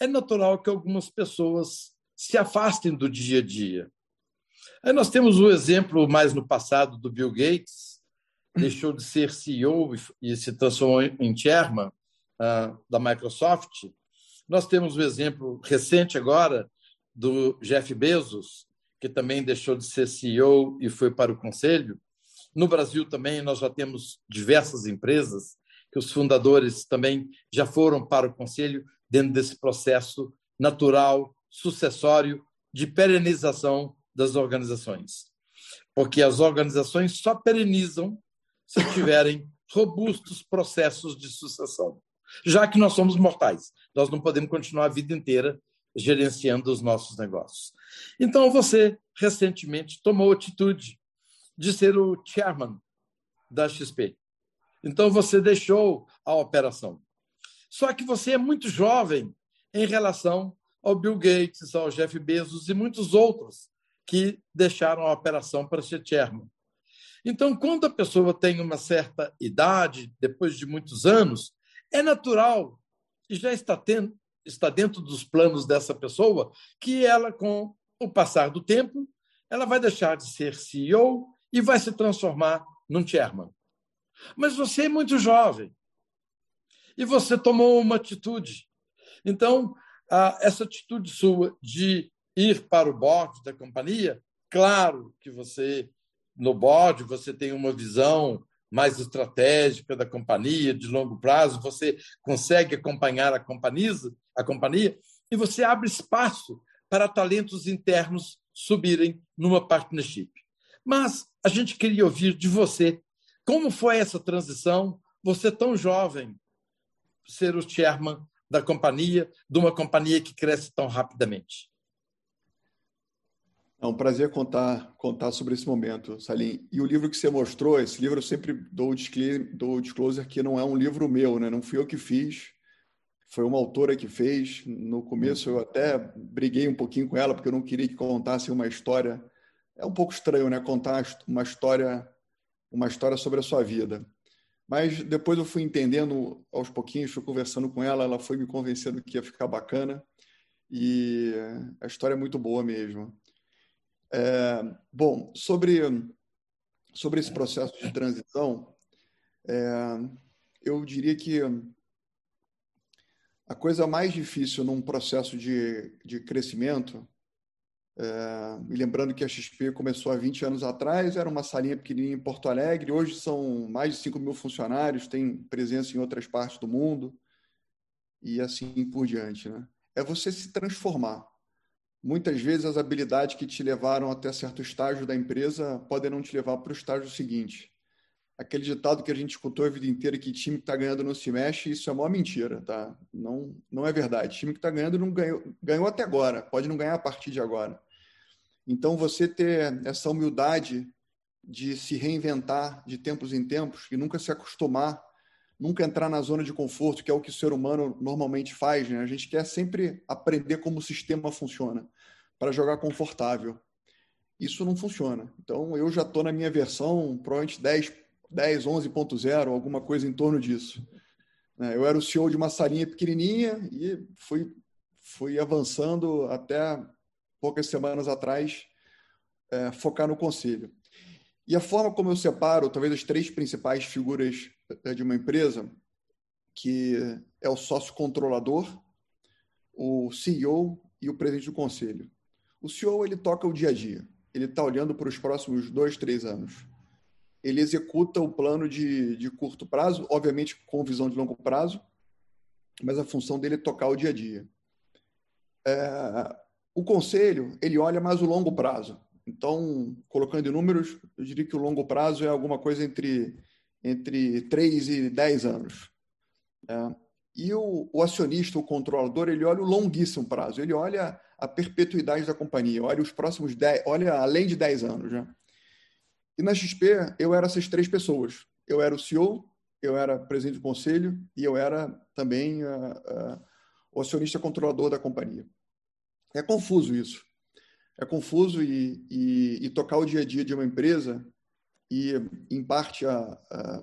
é natural que algumas pessoas se afastem do dia a dia. Aí nós temos o exemplo mais no passado do Bill Gates, deixou de ser CEO e se transformou em chairman uh, da Microsoft. Nós temos o exemplo recente agora do Jeff Bezos, que também deixou de ser CEO e foi para o conselho. No Brasil também nós já temos diversas empresas que os fundadores também já foram para o conselho dentro desse processo natural, sucessório de perenização das organizações. Porque as organizações só perenizam se tiverem robustos processos de sucessão. Já que nós somos mortais, nós não podemos continuar a vida inteira gerenciando os nossos negócios. Então, você recentemente tomou atitude de ser o chairman da XP. Então, você deixou a operação. Só que você é muito jovem em relação ao Bill Gates, ao Jeff Bezos e muitos outros que deixaram a operação para ser chairman. Então, quando a pessoa tem uma certa idade, depois de muitos anos, é natural e já está tendo, está dentro dos planos dessa pessoa que ela, com o passar do tempo, ela vai deixar de ser CEO e vai se transformar num chairman. Mas você é muito jovem e você tomou uma atitude. Então, essa atitude sua de ir para o board da companhia, claro que você, no board, você tem uma visão mais estratégica da companhia, de longo prazo, você consegue acompanhar a companhia, a companhia e você abre espaço para talentos internos subirem numa partnership. Mas a gente queria ouvir de você como foi essa transição, você tão jovem, ser o chairman da companhia, de uma companhia que cresce tão rapidamente. É um prazer contar, contar sobre esse momento, Salim. E o livro que você mostrou, esse livro eu sempre dou o disclosure que não é um livro meu, né? não fui eu que fiz, foi uma autora que fez. No começo eu até briguei um pouquinho com ela, porque eu não queria que contasse uma história. É um pouco estranho, né? Contar uma história, uma história sobre a sua vida. Mas depois eu fui entendendo aos pouquinhos, fui conversando com ela, ela foi me convencendo que ia ficar bacana. E a história é muito boa mesmo. É, bom, sobre, sobre esse processo de transição, é, eu diria que a coisa mais difícil num processo de, de crescimento, é, lembrando que a XP começou há 20 anos atrás, era uma salinha pequenininha em Porto Alegre, hoje são mais de 5 mil funcionários, tem presença em outras partes do mundo, e assim por diante. Né? É você se transformar. Muitas vezes as habilidades que te levaram até certo estágio da empresa podem não te levar para o estágio seguinte. Aquele ditado que a gente escutou a vida inteira que time que está ganhando não se mexe, isso é uma mentira, tá? Não, não é verdade. time que está ganhando não ganhou, ganhou até agora, pode não ganhar a partir de agora. Então você ter essa humildade de se reinventar de tempos em tempos e nunca se acostumar nunca entrar na zona de conforto, que é o que o ser humano normalmente faz. Né? A gente quer sempre aprender como o sistema funciona para jogar confortável. Isso não funciona. Então, eu já estou na minha versão, provavelmente 10, 10 11.0, alguma coisa em torno disso. Né? Eu era o CEO de uma salinha pequenininha e fui, fui avançando até poucas semanas atrás é, focar no conselho. E a forma como eu separo, talvez as três principais figuras eh, de uma empresa, que é o sócio controlador, o CEO e o presidente do conselho. O CEO ele toca o dia a dia. Ele está olhando para os próximos dois, três anos. Ele executa o plano de, de curto prazo, obviamente com visão de longo prazo, mas a função dele é tocar o dia a dia. É, o conselho ele olha mais o longo prazo. Então, colocando em números, eu diria que o longo prazo é alguma coisa entre, entre 3 e 10 anos. É. E o, o, acionista, o controlador, ele olha o longuíssimo prazo, ele olha a perpetuidade da companhia, olha os próximos 10, olha além de 10 anos. Né? E na XP, eu era essas três pessoas. Eu era o CEO, eu era presidente do conselho e eu era também uh, uh, o acionista controlador da companhia. É confuso isso é confuso e, e, e, tocar o dia a dia de uma empresa e em parte a, a,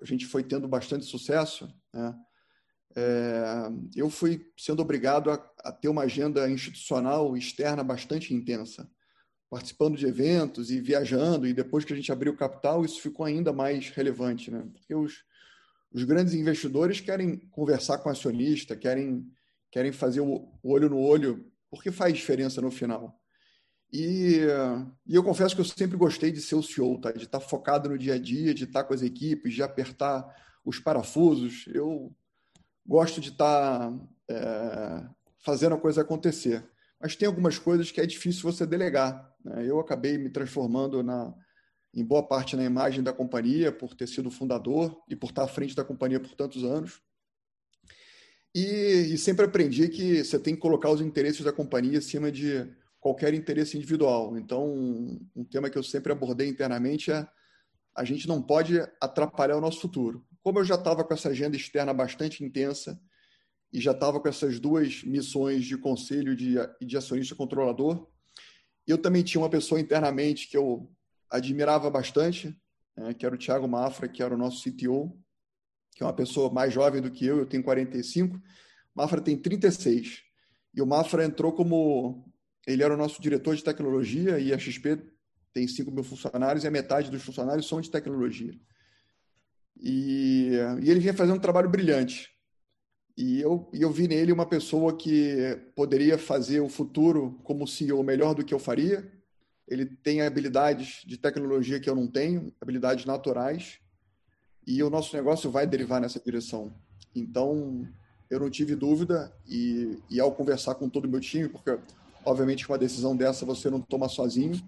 a gente foi tendo bastante sucesso né? é, eu fui sendo obrigado a, a, ter uma agenda institucional externa bastante intensa participando de eventos e viajando e depois que a gente abriu o capital isso ficou ainda mais relevante né? porque os, os grandes investidores querem conversar com o acionista querem querem fazer o, olho no olho porque faz diferença no final e, e, eu confesso que eu sempre gostei de ser o CEO, tá? de estar focado no dia a dia, de estar com as equipes, de apertar os parafusos. Eu gosto de estar é, fazendo a coisa acontecer. Mas tem algumas coisas que é difícil você delegar. Né? Eu acabei me transformando na, em boa parte na imagem da companhia por ter sido fundador e por estar à frente da companhia por tantos anos. E, e sempre aprendi que você tem que colocar os interesses da companhia acima de qualquer interesse individual. Então, um, tema que eu sempre abordei internamente é a gente não pode atrapalhar o nosso futuro. Como eu já estava com essa agenda externa bastante intensa e já estava com essas duas missões de conselho e de, de acionista controlador, eu também tinha uma pessoa internamente que eu admirava bastante, né, que era o Thiago Mafra, que era o nosso CTO, que é uma pessoa mais jovem do que eu, eu tenho 45, Mafra tem 36. E o Mafra entrou como. Ele era o nosso diretor de tecnologia e a XP tem 5 mil funcionários e a metade dos funcionários são de tecnologia. E, e ele vinha fazendo um trabalho brilhante. E eu, eu vi nele uma pessoa que poderia fazer o futuro como CEO melhor do que eu faria. Ele tem habilidades de tecnologia que eu não tenho, habilidades naturais, e o nosso negócio vai derivar nessa direção. Então, eu não tive dúvida, e, e ao conversar com todo o meu time, porque, obviamente, uma decisão dessa você não toma sozinho,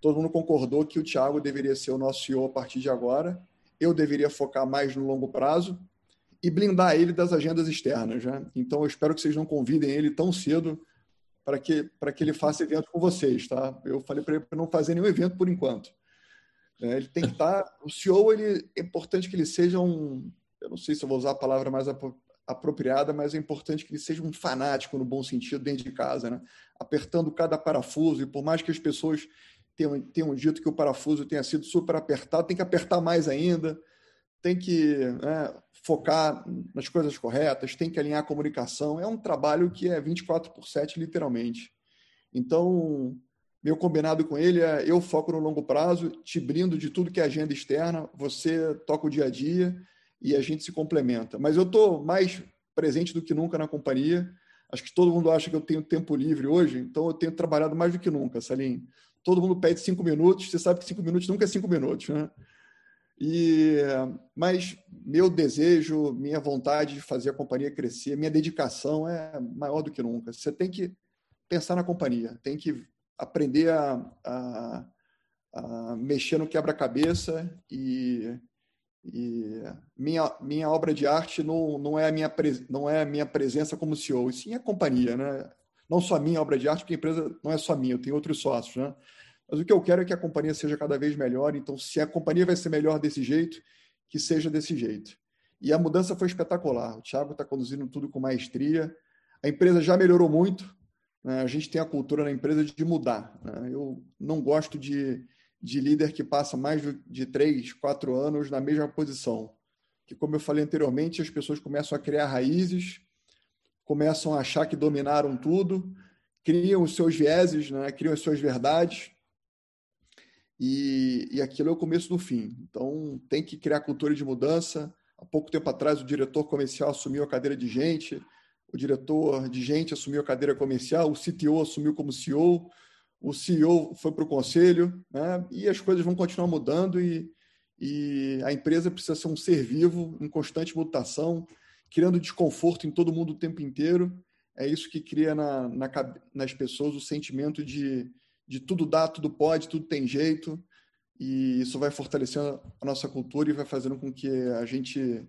todo mundo concordou que o Thiago deveria ser o nosso CEO a partir de agora, eu deveria focar mais no longo prazo, e blindar ele das agendas externas. Né? Então, eu espero que vocês não convidem ele tão cedo para que, para que ele faça evento com vocês. Tá? Eu falei para ele para não fazer nenhum evento por enquanto. É, ele tem que estar. Tá, o CEO ele, é importante que ele seja um. Eu não sei se eu vou usar a palavra mais apropriada, mas é importante que ele seja um fanático no bom sentido dentro de casa, né? apertando cada parafuso. E por mais que as pessoas tenham, tenham dito que o parafuso tenha sido super apertado, tem que apertar mais ainda tem que né, focar nas coisas corretas, tem que alinhar a comunicação. É um trabalho que é 24 por 7, literalmente. Então, meu combinado com ele é eu foco no longo prazo, te brindo de tudo que é agenda externa, você toca o dia a dia e a gente se complementa. Mas eu estou mais presente do que nunca na companhia. Acho que todo mundo acha que eu tenho tempo livre hoje, então eu tenho trabalhado mais do que nunca, Salim. Todo mundo pede cinco minutos, você sabe que cinco minutos nunca é cinco minutos, né? E, mas meu desejo, minha vontade de fazer a companhia crescer, minha dedicação é maior do que nunca. Você tem que pensar na companhia, tem que aprender a, a, a mexer no quebra-cabeça e, e, minha, minha obra de arte não, não, é a minha, não é a minha presença como CEO, e sim a companhia. Né? Não só a minha obra de arte, porque a empresa não é só minha, eu tenho outros sócios. Né? Mas o que eu quero é que a companhia seja cada vez melhor. Então, se a companhia vai ser melhor desse jeito, que seja desse jeito. E a mudança foi espetacular. O Thiago está conduzindo tudo com maestria. A empresa já melhorou muito. Né? A gente tem a cultura na empresa de mudar. Né? Eu não gosto de, de líder que passa mais de três, quatro anos na mesma posição. Que, como eu falei anteriormente, as pessoas começam a criar raízes, começam a achar que dominaram tudo, criam os seus vieses, né? criam as suas verdades e, e aquilo é o começo do fim. Então, tem que criar cultura de mudança. Há pouco tempo atrás, o diretor comercial assumiu a cadeira de gente, o diretor de gente assumiu a cadeira comercial, o CTO assumiu como CEO, o CEO foi para o conselho, né? e as coisas vão continuar mudando e, e a empresa precisa ser um ser vivo em constante mutação, criando desconforto em todo mundo o tempo inteiro. É isso que cria na, na, nas pessoas o sentimento de, de tudo dá, tudo pode, tudo tem jeito, e isso vai fortalecendo a nossa cultura e vai fazendo com que a gente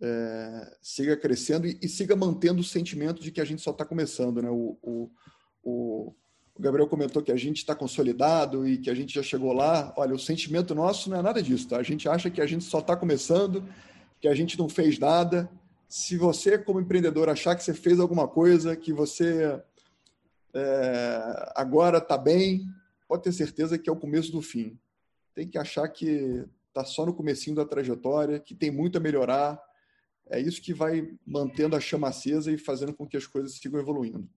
é, siga crescendo e, e, siga mantendo o sentimento de que a gente só está começando. Né? O, o, o, o, Gabriel comentou que a gente está consolidado e que a gente já chegou lá. Olha, o sentimento nosso não é nada disso. Tá? A gente acha que a gente só está começando, que a gente não fez nada. Se você, como empreendedor, achar que você fez alguma coisa, que você é, agora está bem, pode ter certeza que é o começo do fim. Tem que achar que está só no comecinho da trajetória, que tem muito a melhorar. É isso que vai mantendo a chama acesa e fazendo com que as coisas sigam evoluindo.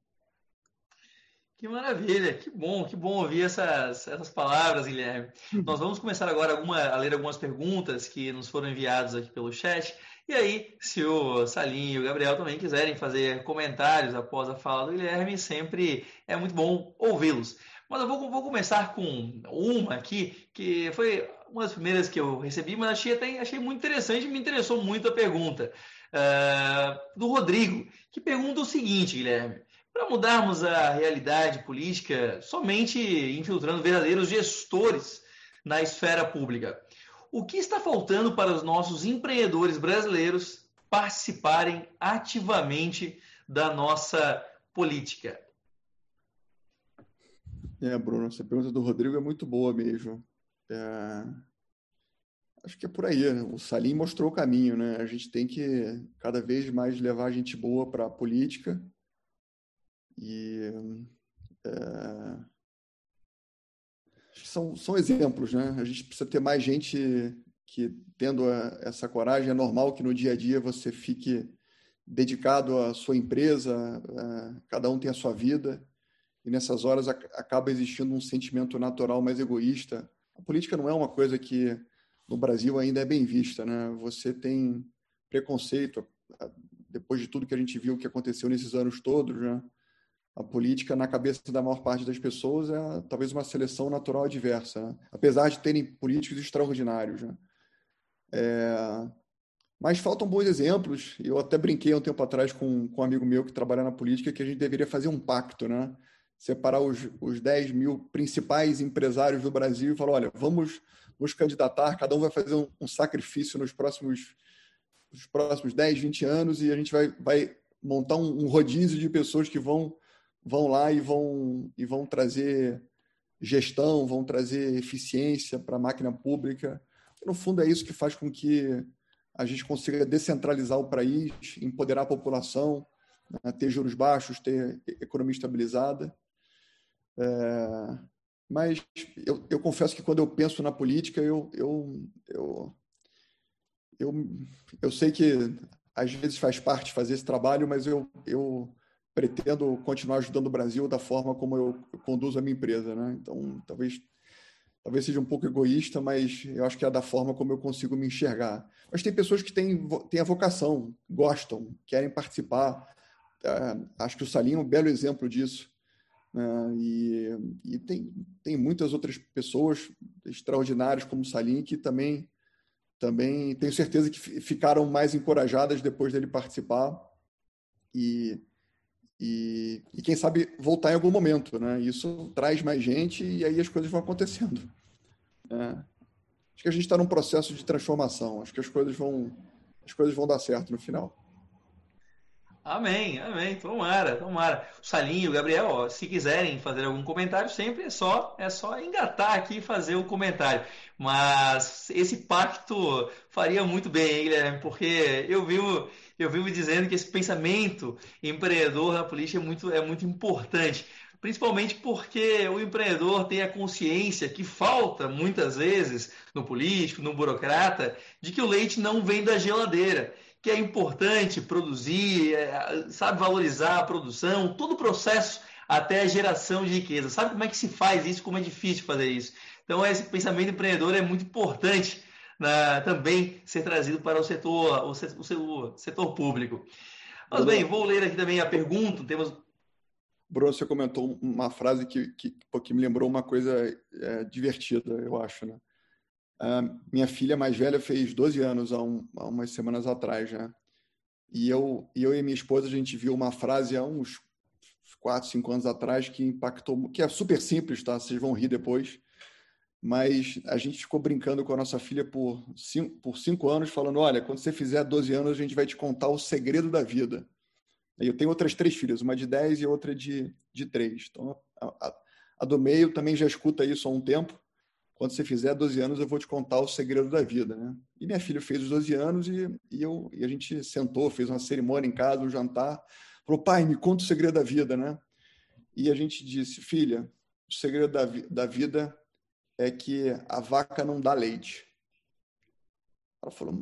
Que maravilha, que bom, que bom ouvir essas, essas palavras, Guilherme. Nós vamos começar agora alguma, a ler algumas perguntas que nos foram enviadas aqui pelo chat. E aí, se o Salim e o Gabriel também quiserem fazer comentários após a fala do Guilherme, sempre é muito bom ouvi-los. Mas eu vou, vou, começar com uma aqui, que foi uma das primeiras que eu recebi, mas achei, até, achei muito interessante e me interessou muito a pergunta. Uh, do Rodrigo, que pergunta o seguinte, Guilherme. Para mudarmos a realidade política somente infiltrando verdadeiros gestores na esfera pública, o que está faltando para os nossos empreendedores brasileiros participarem ativamente da nossa política? É, Bruno, essa pergunta do Rodrigo é muito boa mesmo. É... Acho que é por aí. Né? O Salim mostrou o caminho, né? A gente tem que cada vez mais levar gente boa para a política e é são, são exemplos, né? A gente precisa ter mais gente que, tendo a, essa coragem, é normal que no dia a dia você fique dedicado à sua empresa, cada um tem a sua vida, e nessas horas acaba existindo um sentimento natural mais egoísta. A política não é uma coisa que no Brasil ainda é bem vista, né? Você tem preconceito, depois de tudo que a gente viu que aconteceu nesses anos todos, né? A política, na cabeça da maior parte das pessoas, é talvez uma seleção natural adversa, né? apesar de terem políticos extraordinários. Né? É... Mas faltam bons exemplos. Eu até brinquei um tempo atrás com, com um amigo meu que trabalha na política que a gente deveria fazer um pacto, né? separar os, os 10 mil principais empresários do Brasil e falar: olha, vamos nos candidatar, cada um vai fazer um, um sacrifício nos próximos, nos próximos 10, 20 anos e a gente vai, vai montar um, um rodízio de pessoas que vão, vão lá e vão, e vão trazer gestão, vão trazer eficiência para a máquina pública. No fundo, é isso que faz com que a gente consiga descentralizar o país, empoderar a população, né, ter juros baixos, ter economia estabilizada. É, mas eu, eu, confesso que quando eu penso na política, eu, eu, eu, eu, eu sei que às vezes faz parte fazer esse trabalho, mas eu, eu pretendo continuar ajudando o Brasil da forma como eu, conduzo a minha empresa. Né? Então, talvez talvez seja um pouco egoísta, mas eu acho que é da forma como eu consigo me enxergar. Mas tem pessoas que têm, têm a vocação, gostam, querem participar. É, acho que o Salim é um belo exemplo disso. Né? E, e tem, tem muitas outras pessoas extraordinárias como Salim que também também tenho certeza que ficaram mais encorajadas depois dele participar e, e, e, quem sabe voltar em algum momento, né? Isso traz mais gente e aí as coisas vão acontecendo. É. Acho que a gente está num processo de transformação. Acho que as coisas vão as coisas vão dar certo no final. Amém, amém. Tomara, tomara. O Salinho, o Gabriel, ó, se quiserem fazer algum comentário, sempre é só é só engatar aqui e fazer o comentário. Mas esse pacto faria muito bem, hein, Guilherme? Porque eu vivo, eu vivo dizendo que esse pensamento empreendedor na política é muito, é muito importante. Principalmente porque o empreendedor tem a consciência que falta muitas vezes no político, no burocrata, de que o leite não vem da geladeira que é importante produzir, é, sabe valorizar a produção, todo o processo até a geração de riqueza. Sabe como é que se faz isso, como é difícil fazer isso. Então, esse pensamento empreendedor é muito importante né, também ser trazido para o setor, o setor, o setor público. Mas bem, vou ler aqui também a pergunta. Temos... Bruno, você comentou uma frase que, que, que me lembrou uma coisa é, divertida, eu acho, né? Uh, minha filha mais velha fez 12 anos há, um, há umas semanas atrás, né? E eu, e eu e minha esposa, a gente viu uma frase há uns 4, 5 anos atrás que impactou, que é super simples, tá? Vocês vão rir depois. Mas a gente ficou brincando com a nossa filha por 5 por cinco anos, falando: olha, quando você fizer 12 anos, a gente vai te contar o segredo da vida. Eu tenho outras três filhas, uma de 10 e outra de, de 3. Então, a, a, a do meio também já escuta isso há um tempo quando você fizer 12 anos, eu vou te contar o segredo da vida, né? E minha filha fez os 12 anos e, e, eu, e a gente sentou, fez uma cerimônia em casa, um jantar. Falou, pai, me conta o segredo da vida, né? E a gente disse, filha, o segredo da, da vida é que a vaca não dá leite. Ela falou,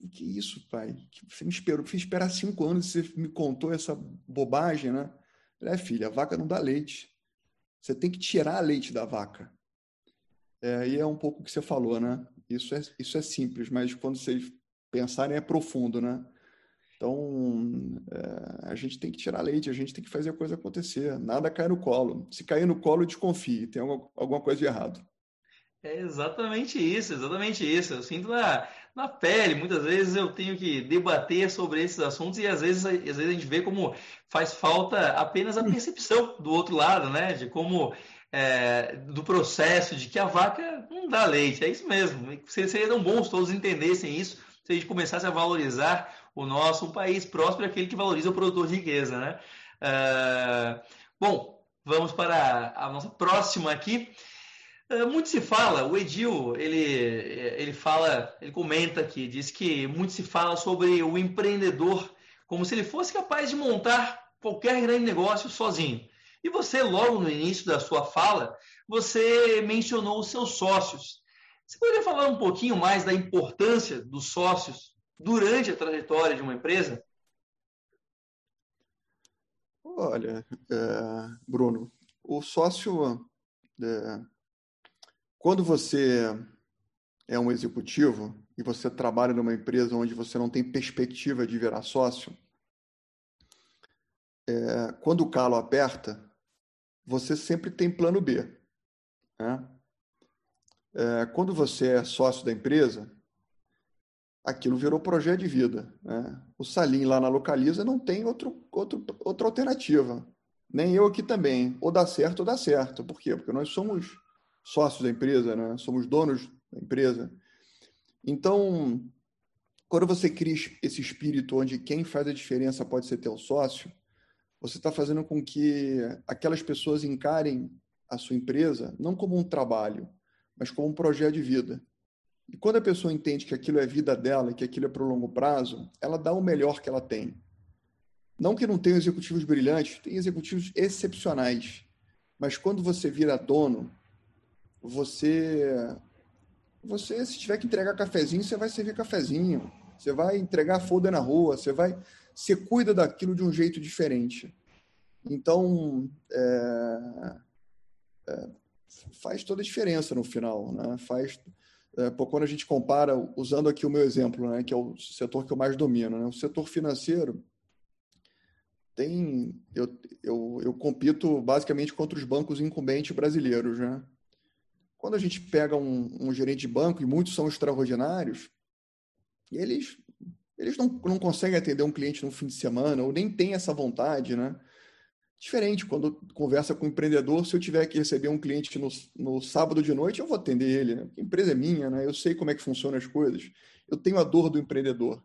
o que é isso, pai? Você me esperou, fez esperar cinco anos e você me contou essa bobagem, né? É, filha, a vaca não dá leite. Você tem que tirar leite da vaca. É, e é um pouco o que você falou, né? Isso é, isso é simples, mas quando vocês pensarem é profundo, né? Então, é, a gente tem que tirar leite, a gente tem que fazer a coisa acontecer. Nada cai no colo. Se cair no colo, desconfie, tem alguma, alguma coisa de errado. É exatamente isso, exatamente isso. Eu sinto na, na pele. Muitas vezes eu tenho que debater sobre esses assuntos e às vezes, às vezes a gente vê como faz falta apenas a percepção do outro lado, né? De como é, do processo de que a vaca não dá leite. É isso mesmo. Seria tão bom se todos entendessem isso, se a gente começasse a valorizar o nosso país próspero, aquele que valoriza o produtor de riqueza, né? É, bom, vamos para a nossa próxima aqui. É, muito se fala, o Edil, ele, ele fala, ele comenta aqui, diz que muito se fala sobre o empreendedor como se ele fosse capaz de montar qualquer grande negócio sozinho. E você, logo no início da sua fala, você mencionou os seus sócios. Você poderia falar um pouquinho mais da importância dos sócios durante a trajetória de uma empresa? Olha, é, Bruno, o sócio, é, quando você é um executivo e você trabalha numa empresa onde você não tem perspectiva de virar sócio, é, quando o calo aperta, você sempre tem plano B. Né? É, quando você é sócio da empresa, aquilo virou projeto de vida. Né? O Salim lá na Localiza não tem outro, outro, outra alternativa. Nem eu aqui também. Ou dá certo ou dá certo. Por quê? Porque nós somos sócios da empresa, né? somos donos da empresa. Então, quando você cria esse espírito onde quem faz a diferença pode ser teu sócio, você está fazendo com que aquelas pessoas encarem a sua empresa não como um trabalho, mas como um projeto de vida. E quando a pessoa entende que aquilo é vida dela, que aquilo é para o longo prazo, ela dá o melhor que ela tem. Não que não tenha executivos brilhantes, tem executivos excepcionais. Mas quando você vira dono, você você se tiver que entregar cafezinho, você vai servir cafezinho. Você vai entregar folder na rua, você vai você cuida daquilo de um jeito diferente. Então, é, é, faz toda a diferença no final, né? Faz, é, quando a gente compara, usando aqui o meu exemplo, né, que é o setor que eu mais domino, né? o setor financeiro tem, eu, eu, eu compito basicamente contra os bancos incumbentes brasileiros, né? Quando a gente pega um, um gerente de banco e muitos são extraordinários, eles eles não, não conseguem atender um cliente no fim de semana ou nem têm essa vontade, né? Diferente, quando conversa com um empreendedor, se eu tiver que receber um cliente no, no sábado de noite, eu vou atender ele. Né? A empresa é minha, né? eu sei como é que funcionam as coisas. Eu tenho a dor do empreendedor.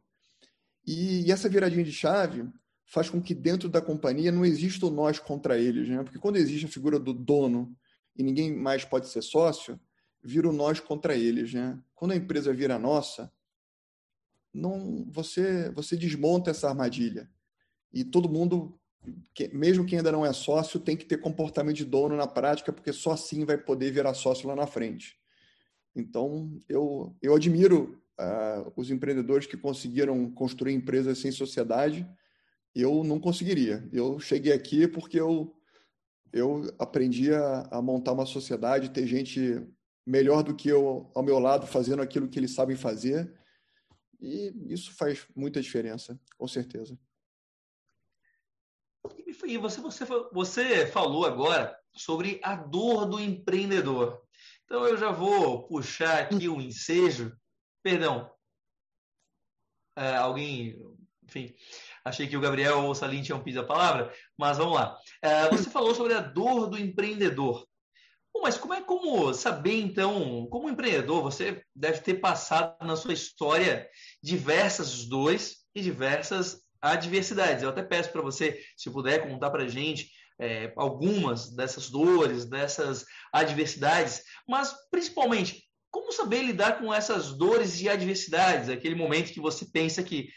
E, e essa viradinha de chave faz com que dentro da companhia não exista o nós contra eles. Né? Porque quando existe a figura do dono e ninguém mais pode ser sócio, vira o nós contra eles. Né? Quando a empresa vira nossa, não você você desmonta essa armadilha. E todo mundo, mesmo quem ainda não é sócio, tem que ter comportamento de dono na prática, porque só assim vai poder virar sócio lá na frente. Então, eu, eu admiro uh, os empreendedores que conseguiram construir empresas sem sociedade. Eu não conseguiria. Eu cheguei aqui porque eu, eu aprendi a, a montar uma sociedade, ter gente melhor do que eu ao meu lado fazendo aquilo que eles sabem fazer e isso faz muita diferença, com certeza. E você, você, você falou agora sobre a dor do empreendedor. Então eu já vou puxar aqui um ensejo. Perdão. É, alguém, enfim, achei que o Gabriel ou Salim tinham pedido a palavra, mas vamos lá. É, você falou sobre a dor do empreendedor. Bom, mas como é como saber, então, como empreendedor, você deve ter passado na sua história diversas dores e diversas adversidades. Eu até peço para você, se puder, contar para a gente é, algumas dessas dores, dessas adversidades, mas principalmente, como saber lidar com essas dores e adversidades? Aquele momento que você pensa que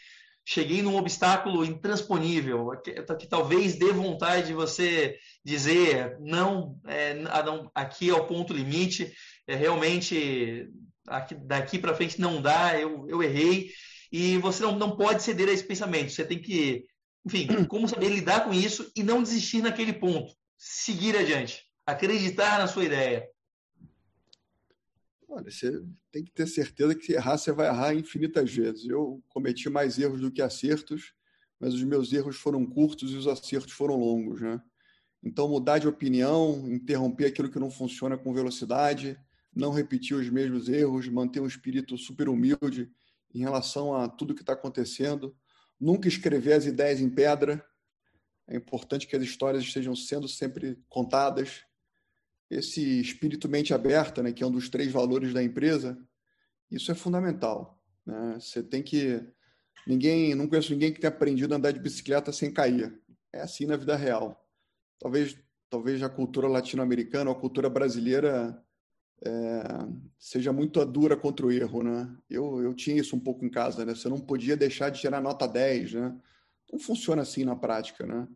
cheguei num obstáculo intransponível, que, que, talvez dê vontade de você dizer não, é, não aqui é o ponto limite, é realmente aqui, daqui para frente não dá, eu, eu errei, e você não, não pode ceder a esse pensamento, você tem que, enfim, como saber lidar com isso e não desistir naquele ponto, seguir adiante, acreditar na sua ideia. Olha, você tem que ter certeza que errar, você vai errar infinitas vezes. Eu cometi mais erros do que acertos, mas os meus erros foram curtos e os acertos foram longos, né? Então, mudar de opinião, interromper aquilo que não funciona com velocidade, não repetir os mesmos erros, manter um espírito super humilde em relação a tudo que está acontecendo, nunca escrever as ideias em pedra. É importante que as histórias estejam sendo sempre contadas, esse espírito mente aberta, né, que é um dos três valores da empresa, isso é fundamental. Né? Você tem que. Ninguém, não conheço ninguém que tenha aprendido a andar de bicicleta sem cair. É assim na vida real. Talvez, talvez a cultura latino-americana ou a cultura brasileira é, seja muito dura contra o erro, né? Eu, eu tinha isso um pouco em casa, né? Você não podia deixar de tirar nota 10, né? Não funciona assim na prática, né?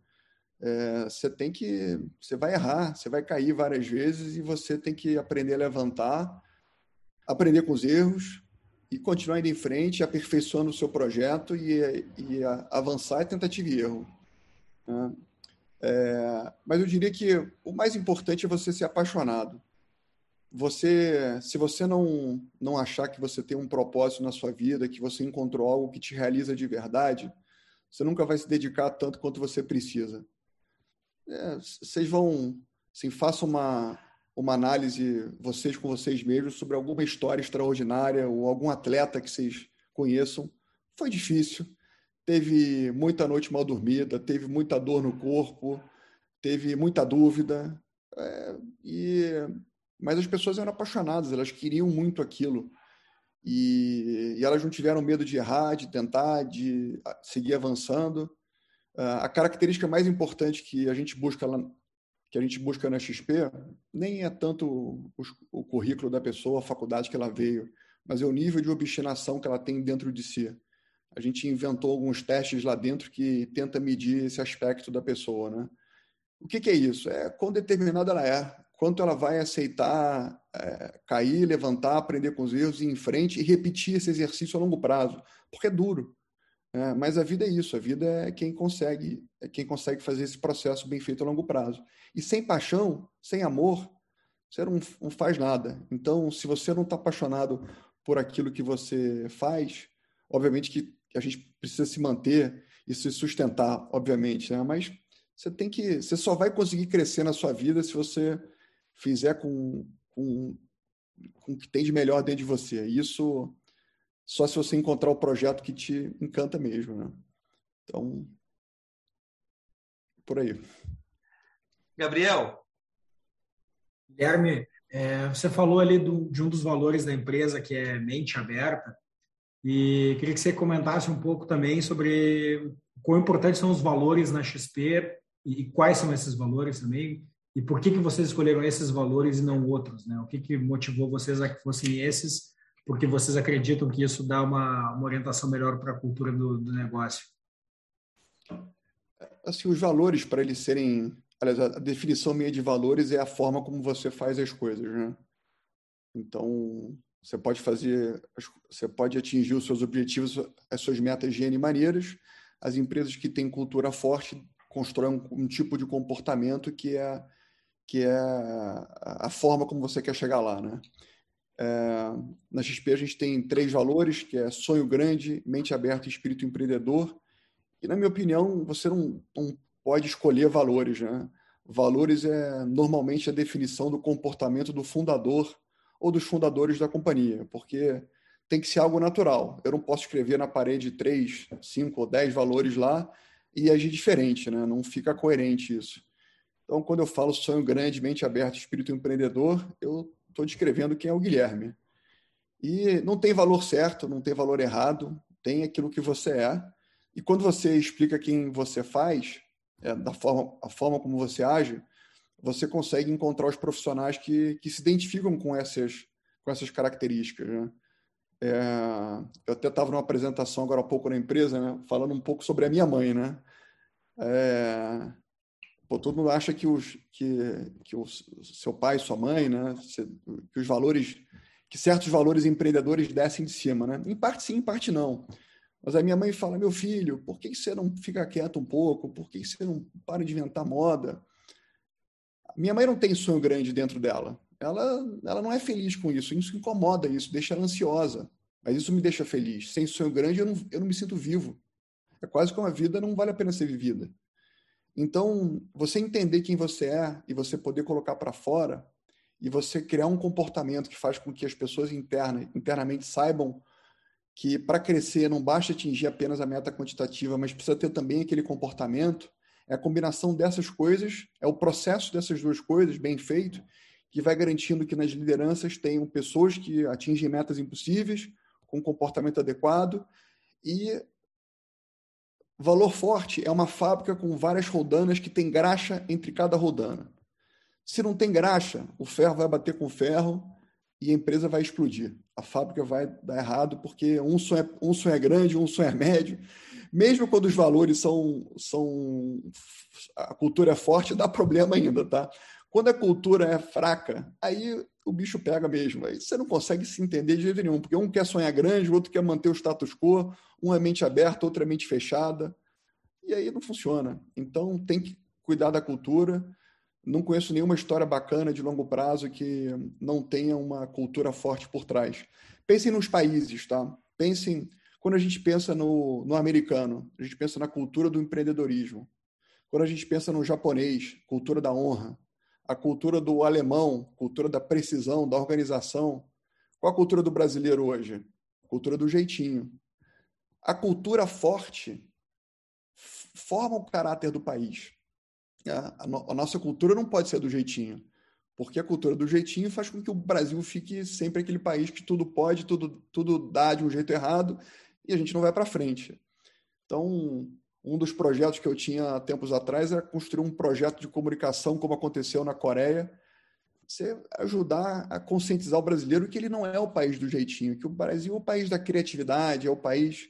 É, você tem que. Você vai errar, você vai cair várias vezes e você tem que aprender a levantar, aprender com os erros e continuar indo em frente, aperfeiçoando o seu projeto e, e avançar é tentativa e erro. Né? É, mas eu diria que o mais importante é você ser apaixonado. Você, se você não não achar que você tem um propósito na sua vida, que você encontrou algo que te realiza de verdade, você nunca vai se dedicar tanto quanto você precisa. É, vocês vão, assim, façam uma uma análise vocês com vocês mesmos sobre alguma história extraordinária ou algum atleta que vocês conheçam. Foi difícil, teve muita noite mal dormida, teve muita dor no corpo, teve muita dúvida, é, e mas as pessoas eram apaixonadas, elas queriam muito aquilo. E, e, elas não tiveram medo de errar, de tentar, de seguir avançando. A característica mais importante que a gente busca lá, que a gente busca na XP nem é tanto o, o currículo da pessoa, a faculdade que ela veio, mas é o nível de obstinação que ela tem dentro de si. A gente inventou alguns testes lá dentro que tenta medir esse aspecto da pessoa, né? O que, que é isso? É quão determinada ela é, quanto ela vai aceitar é, cair, levantar, aprender com os erros, ir em frente e repetir esse exercício a longo prazo, porque é duro. É, mas a vida é isso, a vida é quem consegue, é quem consegue fazer esse processo bem feito a longo prazo. E sem paixão, sem amor, você não, não faz nada. Então, se você não está apaixonado por aquilo que você faz, obviamente que a gente precisa se manter e se sustentar, obviamente, né? Mas você tem que, você só vai conseguir crescer na sua vida se você fizer com, com, com o que tem de melhor dentro de você. Isso só se você encontrar o projeto que te encanta mesmo, né? Então, por aí. Gabriel. Guilherme, é, você falou ali do, de um dos valores da empresa que é mente aberta e queria que você comentasse um pouco também sobre quão importantes são os valores na XP e, e quais são esses valores também e por que que vocês escolheram esses valores e não outros, né? O que que motivou vocês a que fossem esses? Porque vocês acreditam que isso dá uma, uma orientação melhor para a cultura do, do negócio? Assim, os valores para eles serem, aliás, a definição minha de valores é a forma como você faz as coisas, né? Então, você pode fazer, você pode atingir os seus objetivos, as suas metas de N maneiras. As empresas que têm cultura forte constroem um, um tipo de comportamento que é que é a forma como você quer chegar lá, né? É, na XP a gente tem três valores, que é sonho grande, mente aberta e espírito empreendedor. E na minha opinião, você não, não pode escolher valores, né? Valores é normalmente a definição do comportamento do fundador ou dos fundadores da companhia, porque tem que ser algo natural. Eu não posso escrever na parede três, cinco ou dez valores lá e agir diferente, né? Não fica coerente isso. Então, quando eu falo sonho grande, mente aberta, espírito empreendedor, eu estou descrevendo quem é o Guilherme. E não tem valor certo, não tem valor errado, tem aquilo que você é. E quando você explica quem você faz, é, da forma, a forma como você age, você consegue encontrar os profissionais que, que se identificam com essas, com essas características. Né? É, eu até estava numa apresentação agora há pouco na empresa, né, falando um pouco sobre a minha mãe. Né? É, pô, todo mundo acha que, os, que, que o seu pai, sua mãe, né, que os valores, que certos valores empreendedores descem de cima. Né? Em parte sim, em parte não. Mas a minha mãe fala, meu filho, por que você não fica quieto um pouco? Por que você não para de inventar moda? Minha mãe não tem sonho grande dentro dela. Ela, ela não é feliz com isso. Isso incomoda, isso deixa ela ansiosa. Mas isso me deixa feliz. Sem sonho grande, eu não, eu não me sinto vivo. É quase que uma vida não vale a pena ser vivida. Então, você entender quem você é e você poder colocar para fora e você criar um comportamento que faz com que as pessoas interna, internamente saibam que para crescer não basta atingir apenas a meta quantitativa, mas precisa ter também aquele comportamento é a combinação dessas coisas, é o processo dessas duas coisas bem feito, que vai garantindo que nas lideranças tenham pessoas que atingem metas impossíveis, com comportamento adequado. E valor forte é uma fábrica com várias rodanas que tem graxa entre cada rodana. Se não tem graxa, o ferro vai bater com o ferro e a empresa vai explodir. A fábrica vai dar errado porque um sonho é, um sonho é grande, um sonho é médio mesmo quando os valores são, são a cultura é forte, dá problema ainda, tá? Quando a cultura é fraca, aí o bicho pega mesmo. Aí você não consegue se entender de jeito nenhum, porque um quer sonhar grande, o outro quer manter o status quo, um é mente aberta, outro é mente fechada, e aí não funciona. Então tem que cuidar da cultura. Não conheço nenhuma história bacana de longo prazo que não tenha uma cultura forte por trás. Pensem nos países, tá? Pensem quando a gente pensa no, no americano, a gente pensa na cultura do empreendedorismo. Quando a gente pensa no japonês, cultura da honra. A cultura do alemão, cultura da precisão, da organização. Qual a cultura do brasileiro hoje? Cultura do jeitinho. A cultura forte forma o caráter do país. É, a, nossa cultura não pode ser do jeitinho, porque a cultura do jeitinho faz com que o Brasil fique sempre aquele país que tudo pode, tudo, tudo dá de um jeito errado e a gente não vai para frente. Então, um dos projetos que eu tinha há tempos atrás era construir um projeto de comunicação, como aconteceu na Coreia, você ajudar a conscientizar o brasileiro que ele não é o país do jeitinho, que o Brasil é o país da criatividade, é o país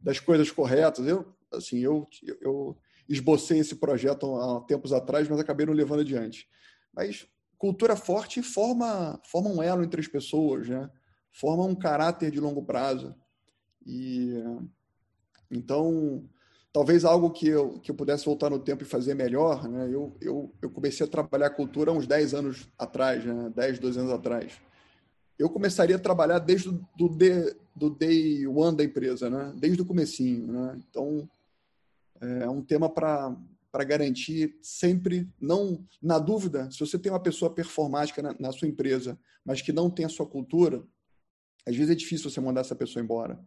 das coisas corretas. Eu, assim, eu, eu esbocei esse projeto há tempos atrás, mas acabei não levando adiante. Mas cultura forte forma, forma um elo entre as pessoas, né? forma um caráter de longo prazo. E então, talvez algo que eu, que eu pudesse voltar no tempo e fazer melhor, né? eu, eu, eu comecei a trabalhar cultura uns 10 anos atrás, né? 10, 12 anos atrás. Eu começaria a trabalhar desde do, do, do day one da empresa, né? desde o comecinho. Né? Então, é um tema para para garantir sempre, não na dúvida, se você tem uma pessoa performática na, na, sua empresa, mas que não tem a sua cultura, às vezes é difícil você mandar essa pessoa embora.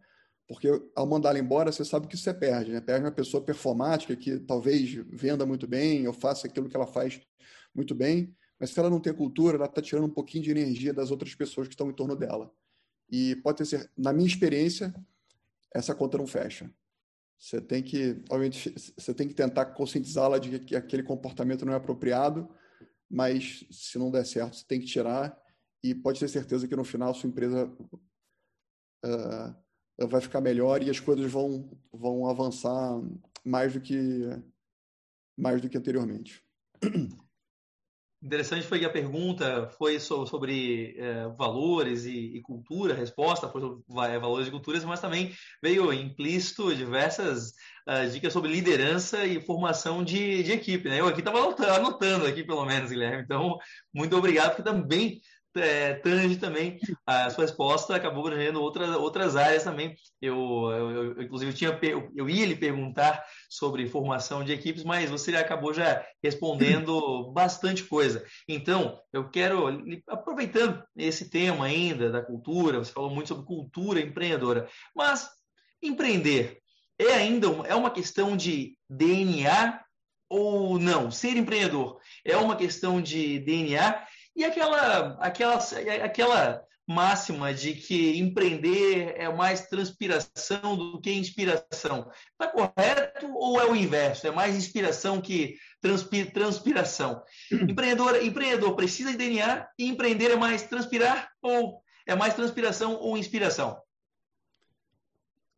Porque ao mandá-la embora, você sabe que você perde. Né? Perde uma pessoa performática que talvez venda muito bem ou faça aquilo que ela faz muito bem, mas se ela não tem cultura, ela está tirando um pouquinho de energia das outras pessoas que estão em torno dela. E pode certeza, na minha experiência, essa conta não fecha. Você tem que, obviamente, você tem que tentar conscientizá-la de que aquele comportamento não é apropriado, mas se não der certo, você tem que tirar e pode ter certeza que no final sua empresa uh, vai ficar melhor e as coisas vão, vão avançar mais do que mais do que anteriormente. Interessante foi que a pergunta foi sobre é, valores e, e, cultura, a resposta foi sobre valores e culturas, mas também veio implícito diversas uh, dicas sobre liderança e formação de, de equipe. Né? Eu aqui estava anotando, anotando, aqui pelo menos, Guilherme. Então, muito obrigado, porque também é, tange também a sua resposta acabou abrangendo outras, outras áreas também. Eu, eu, eu, inclusive, tinha, eu, eu ia lhe perguntar sobre formação de equipes, mas você acabou já respondendo bastante coisa. Então, eu quero, aproveitando esse tema ainda da cultura, você falou muito sobre cultura empreendedora, mas empreender é ainda é uma questão de DNA ou não? Ser empreendedor é uma questão de DNA e aquela, aquela, aquela máxima de que empreender é mais transpiração do que inspiração. Está correto ou é o inverso? É mais inspiração que transpir, transpiração? Empreendedor, empreendedor precisa de DNA e empreender é mais transpirar ou é mais transpiração ou inspiração?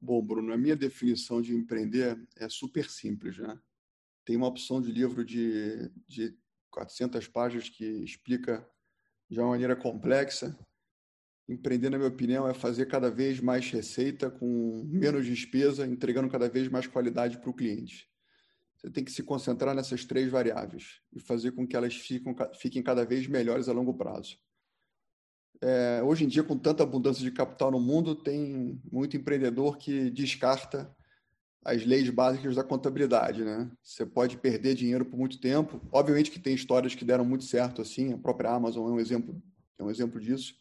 Bom, Bruno, a minha definição de empreender é super simples, né? Tem uma opção de livro de, de 400 páginas que explica de uma maneira complexa. Empreender, na minha opinião, é fazer cada vez mais receita com menos despesa, entregando cada vez mais qualidade para o cliente. Você tem que se concentrar nessas três variáveis e fazer com que elas fiquem, fiquem cada vez melhores a longo prazo. É, hoje em dia, com tanta abundância de capital no mundo, tem muito empreendedor que descarta as leis básicas da contabilidade, né? Você pode perder dinheiro por muito tempo. Obviamente que tem histórias que deram muito certo assim, a própria Amazon é um exemplo, é um exemplo disso.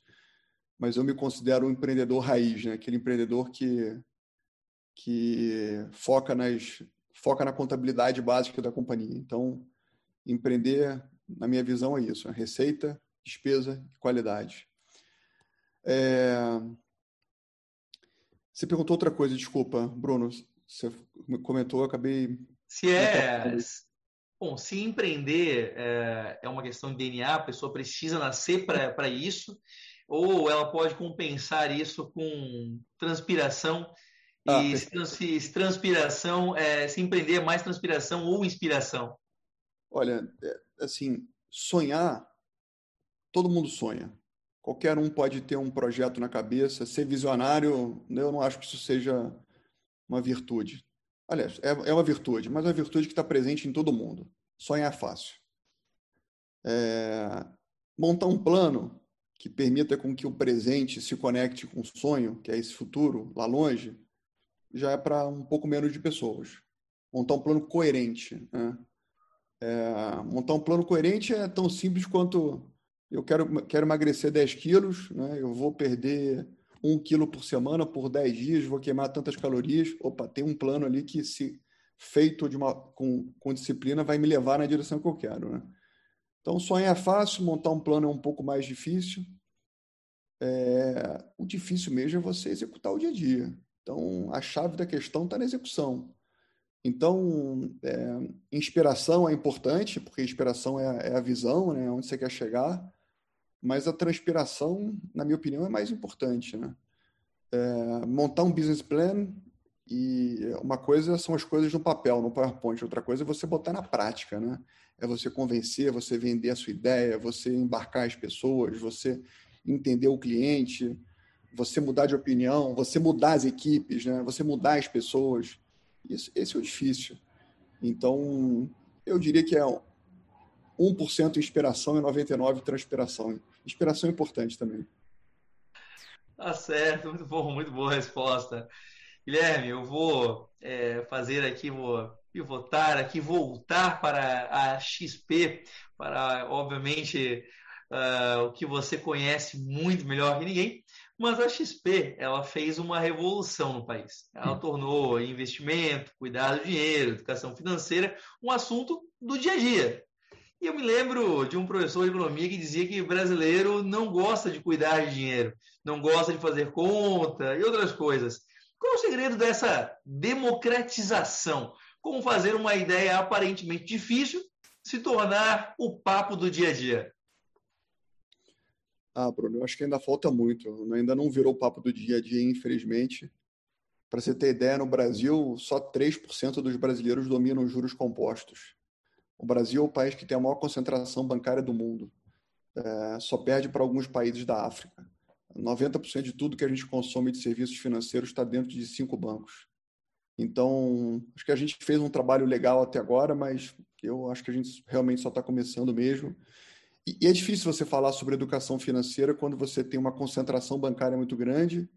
Mas eu me considero um empreendedor raiz, né? Aquele empreendedor que que foca nas foca na contabilidade básica da companhia. Então, empreender, na minha visão, é isso: é receita, despesa e qualidade. É... Você perguntou outra coisa, desculpa, Bruno. Você comentou, eu acabei. Se é. Bom, se empreender é, é, uma questão de DNA, a pessoa precisa nascer para isso, ou ela pode compensar isso com transpiração. Ah, e se, se, transpiração, é, se empreender é mais transpiração ou inspiração? Olha, é, assim, sonhar, todo mundo sonha. Qualquer um pode ter um projeto na cabeça, ser visionário, eu não acho que isso seja uma virtude. Aliás, é, é uma virtude, mas é uma virtude que está presente em todo mundo. sonhar fácil. É, montar um plano que permita com que o presente se conecte com o sonho, que é esse futuro lá longe, já é para um pouco menos de pessoas. Montar um plano coerente. Né? É, montar um plano coerente é tão simples quanto eu quero, quero emagrecer 10 quilos, né? eu vou perder um quilo por semana por 10 dias, vou queimar tantas calorias. Opa, tem um plano ali que, se feito de uma, com, com disciplina, vai me levar na direção que eu quero. Né? Então, sonhar é fácil, montar um plano é um pouco mais difícil. É, o difícil mesmo é você executar o dia a dia. Então, a chave da questão está na execução. Então, é, inspiração é importante, porque inspiração é, é, a visão, né, onde você quer chegar, mas a transpiração, na minha opinião, é mais importante. Né? É, montar um business plan e uma coisa são as coisas no papel, no PowerPoint, outra coisa é você botar na prática, né? É você convencer, você vender a sua ideia, você embarcar as pessoas, você entender o cliente, você mudar de opinião, você mudar as equipes, né? Você mudar as pessoas. Isso, esse é o difícil. Então, eu diria que é 1% inspiração e 99% transpiração. Inspiração é importante também. Tá certo, muito bom, muito boa resposta. Guilherme, eu vou é, fazer aqui, vou pivotar aqui, voltar para a XP, para, obviamente, uh, o que você conhece muito melhor que ninguém, mas a XP, ela fez uma revolução no país. Ela tornou investimento, cuidar do dinheiro, educação financeira, um assunto do dia a dia. E eu me lembro de um professor de economia que dizia que brasileiro não gosta de cuidar de dinheiro, não gosta de fazer conta e outras coisas. Qual o segredo dessa democratização? Como fazer uma ideia aparentemente difícil se tornar o papo do dia a dia? Ah, Bruno, eu acho que ainda falta muito. Ainda não virou o papo do dia a dia, infelizmente. Para você ter ideia, no Brasil, só 3% dos brasileiros dominam juros compostos. O Brasil é o país que tem a maior concentração bancária do mundo. É, só perde para alguns países da África. 90% de tudo que a gente consome de serviços financeiros está dentro de cinco bancos. Então, acho que a gente fez um trabalho legal até agora, mas eu acho que a gente realmente só está começando mesmo. E, e é difícil você falar sobre educação financeira quando você tem uma concentração bancária muito grande.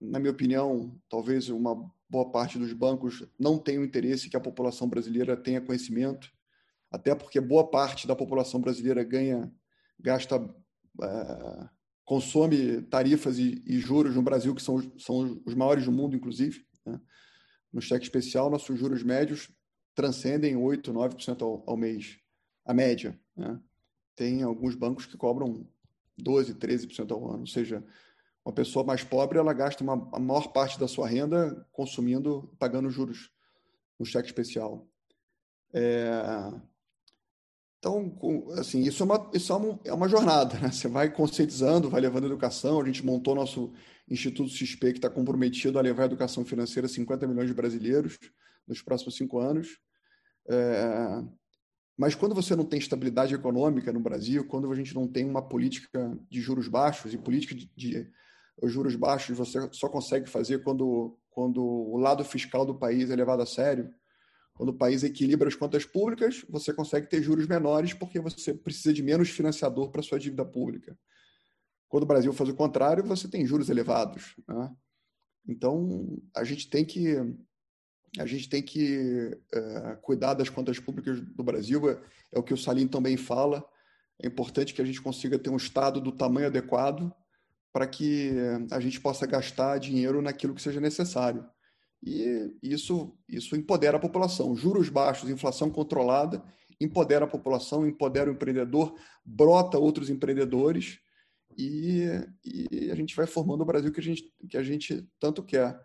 Na minha opinião, talvez uma boa parte dos bancos não tenha o interesse que a população brasileira tenha conhecimento, até porque boa parte da população brasileira ganha, gasta é, consome tarifas e, e, juros no Brasil que são, são os maiores do mundo, inclusive. Né? No cheque especial, nossos juros médios transcendem 8%, 9% ao, ao mês, a média. Né? Tem alguns bancos que cobram 12%, 13% ao ano. Ou seja, uma pessoa mais pobre ela gasta uma, a maior parte da sua renda consumindo, pagando juros no cheque especial. É, então, assim, isso é uma, isso é uma, é uma jornada, né? Você vai conscientizando, vai levando educação. A gente montou nosso Instituto XP, que está comprometido a levar a educação financeira a 50 milhões de brasileiros nos próximos cinco anos. É... Mas quando você não tem estabilidade econômica no Brasil, quando a gente não tem uma política de juros baixos, e política de, de os juros baixos você só consegue fazer quando, quando o lado fiscal do país é levado a sério, quando o país equilibra as contas públicas, você consegue ter juros menores porque você precisa de menos financiador para sua dívida pública. Quando o Brasil faz o contrário, você tem juros elevados. Né? Então, a gente tem que a gente tem que é, cuidar das contas públicas do Brasil. É, é o que o Salim também fala. É importante que a gente consiga ter um Estado do tamanho adequado para que a gente possa gastar dinheiro naquilo que seja necessário. E isso, isso empodera a população. Juros baixos, inflação controlada, empodera a população, empodera o empreendedor, brota outros empreendedores e, e a gente vai formando o Brasil que a gente, que a gente tanto quer.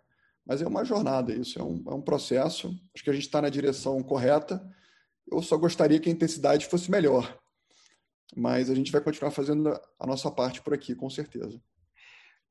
Mas é uma jornada isso, é um, é um processo. Acho que a gente está na direção correta. Eu só gostaria que a intensidade fosse melhor. Mas a gente vai continuar fazendo a nossa parte por aqui, com certeza.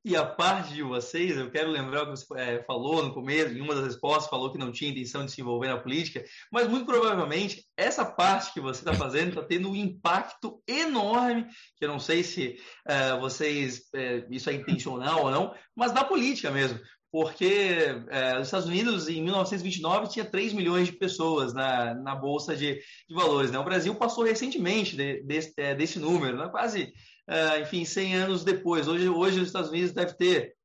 E a parte de vocês, eu quero lembrar o que você é, falou no começo, em uma das respostas, falou que não tinha intenção de se envolver na política, mas muito provavelmente essa parte que você está fazendo está tendo um impacto enorme, que eu não sei se é, vocês, é, isso é intencional ou não, mas na política mesmo. porque é, os Estados Unidos, em 1929, tinha 3 milhões de pessoas na, na Bolsa de, de Valores. Né? O Brasil passou recentemente de, de, desse número, né? quase, é, enfim, 100 anos depois. Hoje, hoje os Estados Unidos deve ter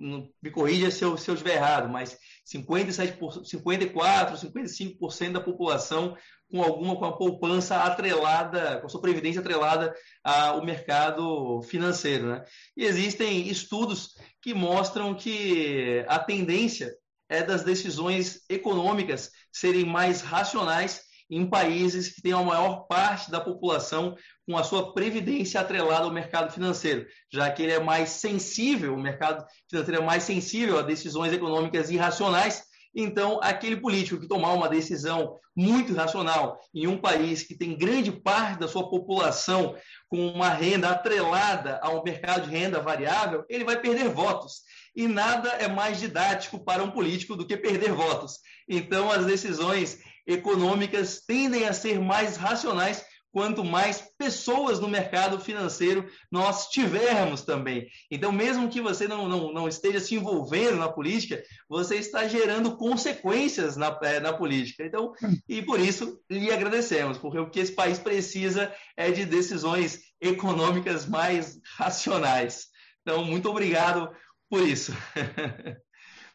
me corrija se eu, se eu estiver errado, mas 57%, 54%, 55% da população com alguma com a poupança atrelada, com a sua previdência atrelada ao mercado financeiro. Né? E existem estudos que mostram que a tendência é das decisões econômicas serem mais racionais em países que têm a maior parte da população com a sua previdência atrelada ao mercado financeiro, já que ele é mais sensível, o mercado financeiro é mais sensível a decisões econômicas irracionais. Então, aquele político que tomar uma decisão muito racional em um país que tem grande parte da sua população com uma renda atrelada ao mercado de renda variável, ele vai perder votos. E nada é mais didático para um político do que perder votos. Então, as decisões econômicas tendem a ser mais racionais quanto mais pessoas no mercado financeiro nós tivermos também. Então, mesmo que você não, não, não esteja se envolvendo na política, você está gerando consequências na, é, na política. Então, e por isso lhe agradecemos, porque o que esse país precisa é de decisões econômicas mais racionais. Então, muito obrigado por isso.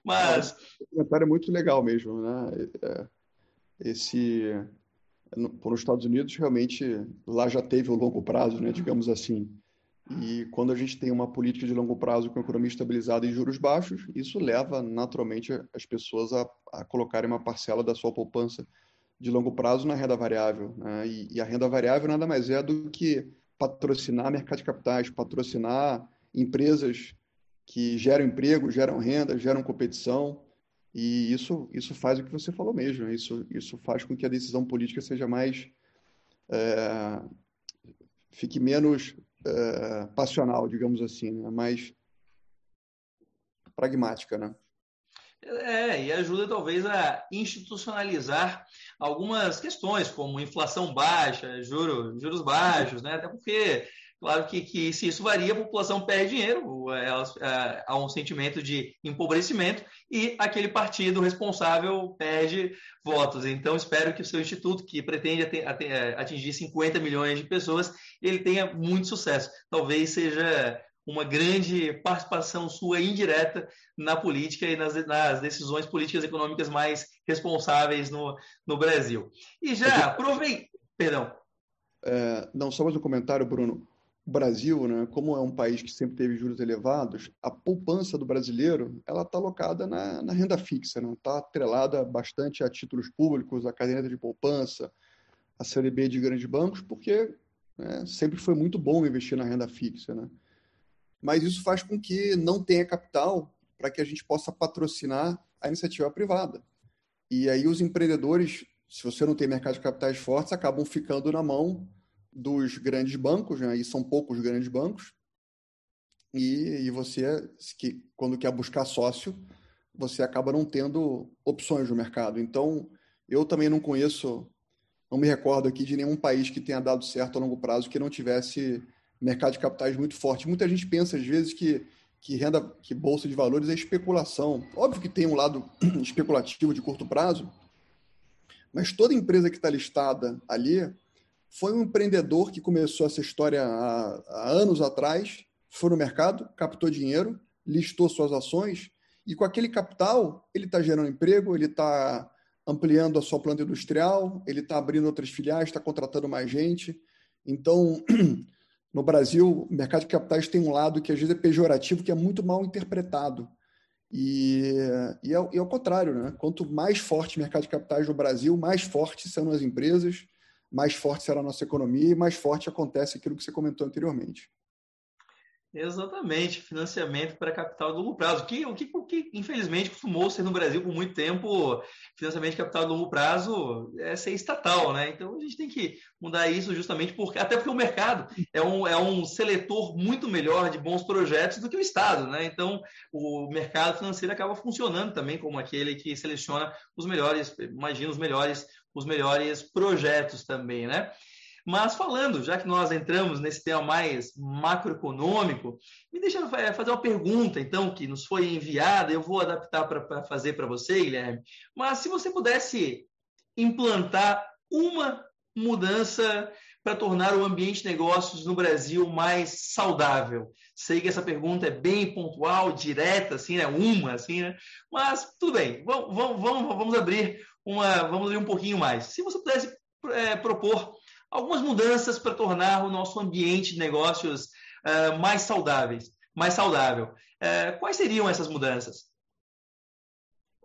Mas. O comentário é muito legal mesmo, né? É esse para os Estados Unidos realmente lá já teve o longo prazo, né, digamos assim. E quando a gente tem uma política de longo prazo com a economia estabilizada e juros baixos, isso leva naturalmente as pessoas a, a colocarem uma parcela da sua poupança de longo prazo na renda variável. Né? E, e, a renda variável nada mais é do que patrocinar mercado de capitais, patrocinar empresas que geram emprego, geram renda, geram competição e isso, isso faz o que você falou mesmo. Isso, isso faz com que a decisão política seja mais. É, fique menos é, passional, digamos assim, né? mais pragmática, né? É, e ajuda talvez a institucionalizar algumas questões, como inflação baixa, juro, juros baixos, né? Até porque Claro que, que se isso varia, a população perde dinheiro, elas, é, há um sentimento de empobrecimento e aquele partido responsável perde votos. Então, espero que o seu instituto, que pretende é, atingir 50 milhões de pessoas, ele tenha muito sucesso. Talvez seja uma grande participação sua indireta na política e nas, nas decisões políticas e econômicas mais responsáveis no, no Brasil. E já aproveitei. Perdão. É, não, só mais um comentário, Bruno. O Brasil, né, como é um país que sempre teve juros elevados, a poupança do brasileiro ela está alocada na, na, renda fixa, está né? Tá atrelada bastante a títulos públicos, a caderneta de poupança, a CLB de grandes bancos, porque né, sempre foi muito bom investir na renda fixa. Né? Mas isso faz com que não tenha capital para que a gente possa patrocinar a iniciativa privada. E aí os empreendedores, se você não tem mercado de capitais fortes, acabam ficando na mão dos grandes bancos, né? e são poucos grandes bancos, e, e você, que, quando quer buscar sócio, você acaba não tendo opções no mercado. Então, eu também não conheço, não me recordo aqui de nenhum país que tenha dado certo a longo prazo que não tivesse mercado de capitais muito forte. Muita gente pensa, às vezes, que, que renda, que bolsa de valores é especulação. Óbvio que tem um lado especulativo de curto prazo, mas toda empresa que está listada ali, foi um empreendedor que começou essa história há, há anos atrás, foi no mercado, captou dinheiro, listou suas ações e com aquele capital ele está gerando emprego, ele está ampliando a sua planta industrial, ele está abrindo outras filiais, está contratando mais gente. Então, no Brasil, o mercado de capitais tem um lado que às vezes é pejorativo, que é muito mal interpretado. E, e, é, e é o contrário, né? Quanto mais forte o mercado de capitais no Brasil, mais fortes são as empresas, mais forte será a nossa economia e mais forte acontece aquilo que você comentou anteriormente. Exatamente, financiamento para capital de longo prazo, que, o, que, que infelizmente costumou ser no Brasil por muito tempo, financiamento de capital de longo prazo é ser estatal, né? Então a gente tem que mudar isso justamente porque, até porque o mercado é um, é um seletor muito melhor de bons projetos do que o Estado, né? Então o mercado financeiro acaba funcionando também como aquele que seleciona os melhores, imagina os melhores, os melhores projetos também, né? Mas falando, já que nós entramos nesse tema mais macroeconômico, me deixa fazer uma pergunta, então, que nos foi enviada, eu vou adaptar para fazer para você, Guilherme. Mas se você pudesse implantar uma mudança para tornar o ambiente de negócios no Brasil mais saudável? Sei que essa pergunta é bem pontual, direta, assim, né? Uma, assim, né? Mas tudo bem, vamos, vamos, vamos abrir uma, vamos abrir um pouquinho mais. Se você pudesse é, propor algumas mudanças para tornar o nosso ambiente de negócios uh, mais saudáveis, mais saudável, uh, quais seriam essas mudanças?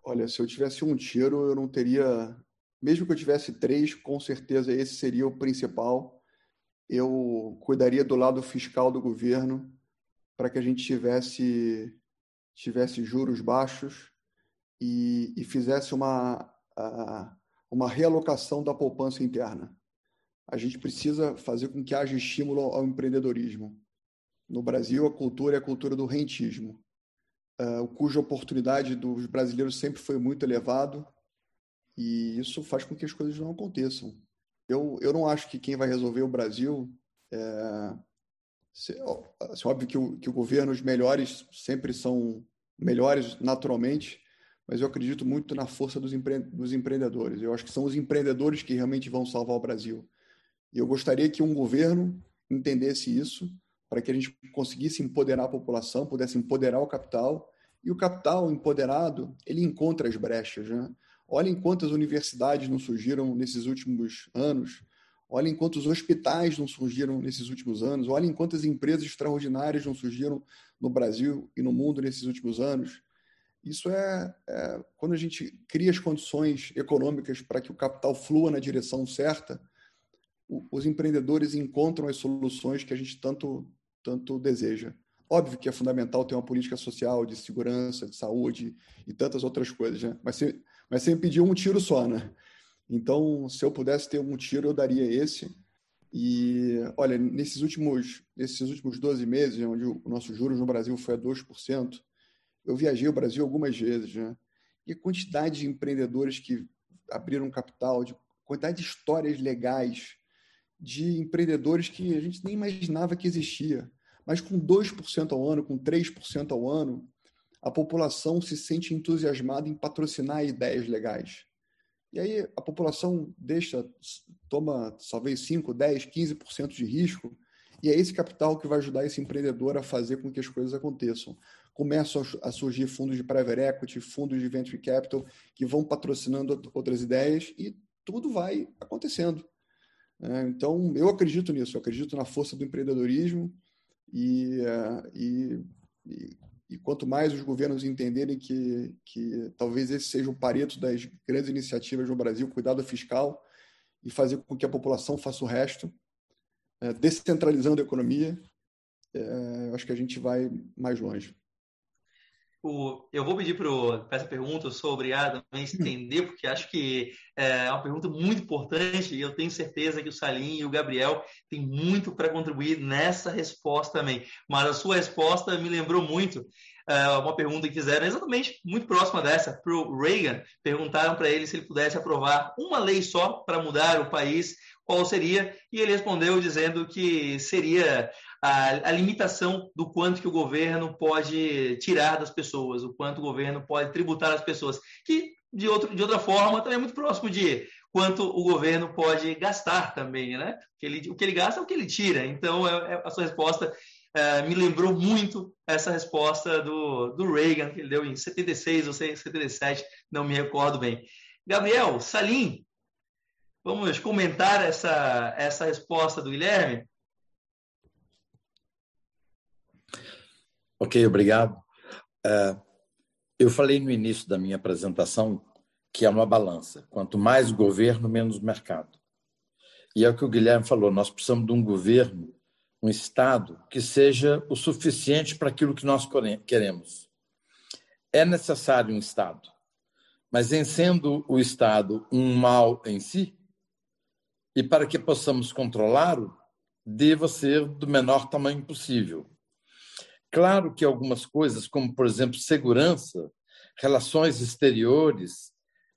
Olha, se eu tivesse um tiro, eu não teria mesmo que eu tivesse três, com certeza esse seria o principal. Eu cuidaria do lado fiscal do governo para que a gente tivesse, tivesse juros baixos e, e fizesse uma, uma realocação da poupança interna. A gente precisa fazer com que haja estímulo ao empreendedorismo. No Brasil, a cultura é a cultura do rentismo, uh, cuja oportunidade dos brasileiros sempre foi muito elevado e isso faz com que as coisas não aconteçam. Eu, eu não acho que quem vai resolver o Brasil. É, se, assim, óbvio que o, que o governo, os melhores, sempre são melhores naturalmente, mas eu acredito muito na força dos, empre, dos empreendedores. Eu acho que são os empreendedores que realmente vão salvar o Brasil. E eu gostaria que um governo entendesse isso, para que a gente conseguisse empoderar a população, pudesse empoderar o capital. E o capital empoderado, ele encontra as brechas. Né? Olhem quantas universidades não surgiram nesses últimos anos. Olhem quantos hospitais não surgiram nesses últimos anos. Olhem quantas empresas extraordinárias não surgiram no Brasil e no mundo nesses últimos anos. Isso é, é quando a gente cria as condições econômicas para que o capital flua na direção certa, o, os empreendedores encontram as soluções que a gente tanto, tanto deseja. Óbvio que é fundamental ter uma política social, de segurança, de saúde e tantas outras coisas, né? mas se, mas você me pediu um tiro só, né? Então, se eu pudesse ter um tiro, eu daria esse. E, olha, nesses últimos, nesses últimos 12 meses, onde o nosso juros no Brasil foi a 2%, eu viajei o Brasil algumas vezes, né? E a quantidade de empreendedores que abriram capital, de quantidade de histórias legais de empreendedores que a gente nem imaginava que existia. Mas com 2% ao ano, com 3% ao ano, a população se sente entusiasmada em patrocinar ideias legais. E aí a população deixa, toma talvez 5, 10, 15% de risco, e é esse capital que vai ajudar esse empreendedor a fazer com que as coisas aconteçam. Começam a surgir fundos de private equity, fundos de venture capital, que vão patrocinando outras ideias e tudo vai acontecendo. É, então, eu acredito nisso, eu acredito na força do empreendedorismo e, é, e, e e quanto mais os governos entenderem que, que talvez esse seja o pareto das grandes iniciativas no Brasil, cuidado fiscal, e fazer com que a população faça o resto, é, descentralizando a economia, é, acho que a gente vai mais longe. O, eu vou pedir para essa pergunta, obrigado a estender, porque acho que é uma pergunta muito importante e eu tenho certeza que o Salim e o Gabriel têm muito para contribuir nessa resposta também. Mas a sua resposta me lembrou muito é, uma pergunta que fizeram exatamente muito próxima dessa, para o Reagan. Perguntaram para ele se ele pudesse aprovar uma lei só para mudar o país, qual seria? E ele respondeu dizendo que seria a, a, limitação do quanto que o governo pode tirar das pessoas, o quanto o governo pode tributar as pessoas, que de, outro, de outra forma também é muito próximo de quanto o governo pode gastar também, né? Ele, o que ele gasta é o que ele tira. Então, é, é, a sua resposta é, me lembrou muito essa resposta do, do Reagan, que ele deu em 76 ou 77, não me recordo bem. Gabriel, Salim, vamos comentar essa, essa resposta do Guilherme? Ok, obrigado. Uh, eu falei no início da minha apresentação que é uma balança. Quanto mais governo, menos mercado. E é o que o Guilherme falou: nós precisamos de um governo, um Estado que seja o suficiente para aquilo que nós queremos. É necessário um Estado, mas em sendo o Estado um mal em si, e para que possamos controlá-lo, deva ser do menor tamanho possível. Claro que algumas coisas, como, por exemplo, segurança, relações exteriores,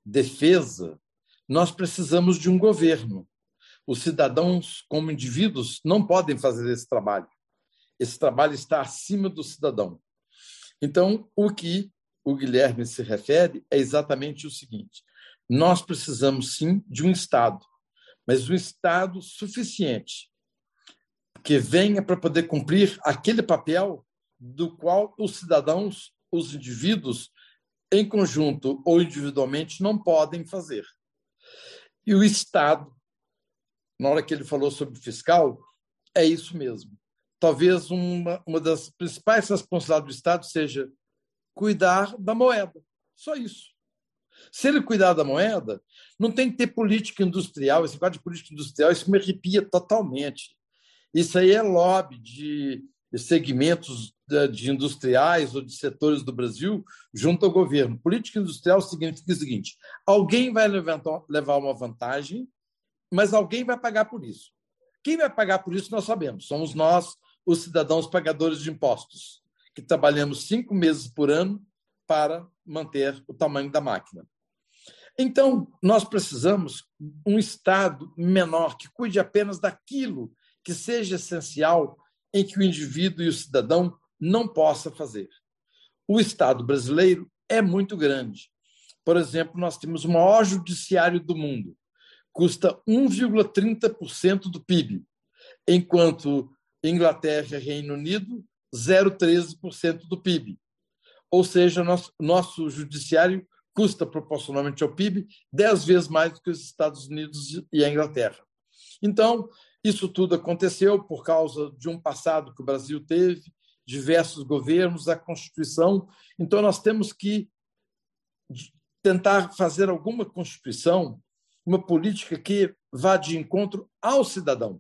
defesa, nós precisamos de um governo, Os cidadãos, como indivíduos, não podem fazer esse trabalho. Esse trabalho está acima do cidadão. Então, o que o Guilherme se refere é exatamente o seguinte: nós precisamos sim de um Estado, mas um Estado suficiente que venha para poder cumprir aquele papel do qual os cidadãos, os indivíduos, em conjunto ou individualmente, não podem fazer. E o Estado, na hora que ele falou sobre fiscal, é isso mesmo. Talvez uma, uma das principais responsabilidades do Estado seja cuidar da moeda. Só isso. Se ele cuidar da moeda, não tem que ter política industrial. Esse negócio de política industrial, isso me arrepia totalmente. Isso aí é lobby de segmentos de industriais ou de setores do Brasil junto ao governo. Política industrial significa o seguinte: alguém vai levar uma vantagem, mas alguém vai pagar por isso. Quem vai pagar por isso nós sabemos, somos nós, os cidadãos pagadores de impostos, que trabalhamos cinco meses por ano para manter o tamanho da máquina. Então, nós precisamos um Estado menor que cuide apenas daquilo que seja essencial em que o indivíduo e o cidadão não possa fazer. O Estado brasileiro é muito grande. Por exemplo, nós temos o maior judiciário do mundo, custa 1,30% do PIB, enquanto Inglaterra e Reino Unido 0,13% do PIB. Ou seja, nosso, nosso judiciário custa proporcionalmente ao PIB dez vezes mais do que os Estados Unidos e a Inglaterra. Então, isso tudo aconteceu por causa de um passado que o Brasil teve, diversos governos, a Constituição. Então, nós temos que tentar fazer alguma Constituição, uma política que vá de encontro ao cidadão.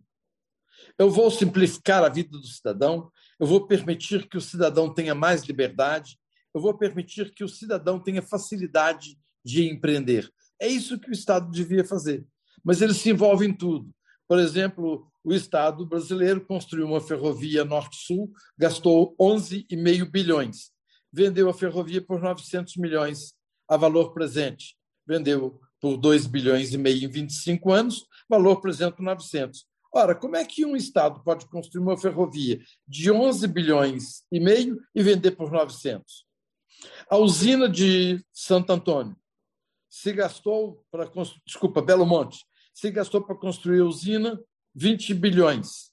Eu vou simplificar a vida do cidadão, eu vou permitir que o cidadão tenha mais liberdade, eu vou permitir que o cidadão tenha facilidade de empreender. É isso que o Estado devia fazer. Mas ele se envolve em tudo. Por exemplo, o Estado brasileiro construiu uma ferrovia norte-sul, gastou 11,5 bilhões. Vendeu a ferrovia por 900 milhões a valor presente. Vendeu por 2 bilhões e meio em 25 anos, valor presente 900. Ora, como é que um Estado pode construir uma ferrovia de 11 bilhões e meio e vender por 900? A usina de Santo Antônio se gastou para desculpa, Belo Monte, se gastou para construir a usina 20 bilhões.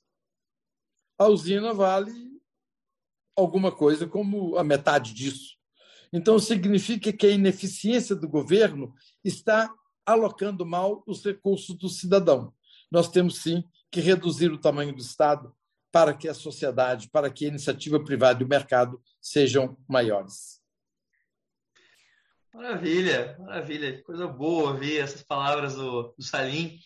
A usina vale alguma coisa como a metade disso. Então significa que a ineficiência do governo está alocando mal os recursos do cidadão. Nós temos sim que reduzir o tamanho do Estado para que a sociedade, para que a iniciativa privada e o mercado sejam maiores. Maravilha, maravilha, coisa boa ouvir essas palavras do, do Salim,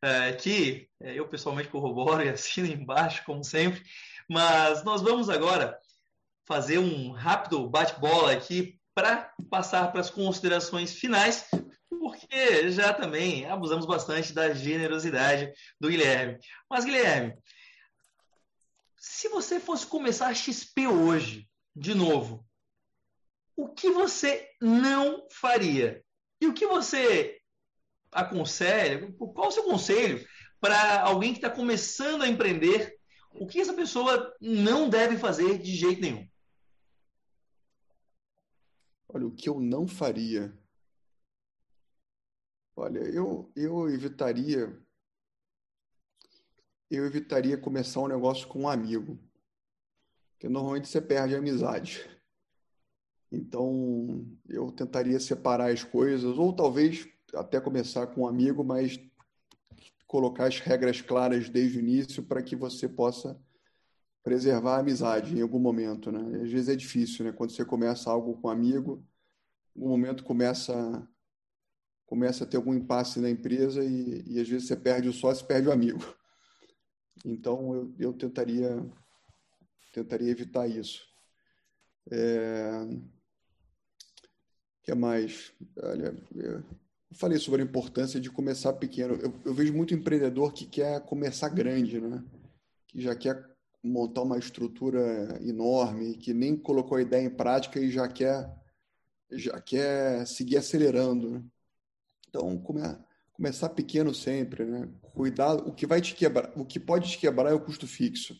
é, que é, eu pessoalmente corroboro e assino embaixo, como sempre, mas nós vamos agora fazer um rápido bate-bola aqui para passar para as considerações finais, porque já também abusamos bastante da generosidade do Guilherme. Mas, Guilherme, se você fosse começar a XP hoje, de novo, o que você não faria? E o que você aconselha? Qual o seu conselho para alguém que está começando a empreender? O que essa pessoa não deve fazer de jeito nenhum? Olha, o que eu não faria. Olha, eu, eu evitaria. Eu evitaria começar um negócio com um amigo. Porque normalmente você perde a amizade. Então, eu tentaria separar as coisas, ou talvez até começar com um amigo, mas colocar as regras claras desde o início para que você possa preservar a amizade em algum momento, né? Às vezes é difícil, né? Quando você começa algo com um amigo, um momento começa começa a ter algum impasse na empresa e, e às vezes você perde o sócio, perde o amigo. Então eu, eu tentaria tentaria evitar isso. É que mais? Olha, eu falei sobre a importância de começar pequeno. Eu, eu, vejo muito empreendedor que quer começar grande, né? Que já quer montar uma estrutura enorme, que nem colocou a ideia em prática e já quer já quer seguir acelerando. Né? Então, come, começar pequeno sempre, né? Cuidar, o que vai te quebrar, o que pode te quebrar é o custo fixo.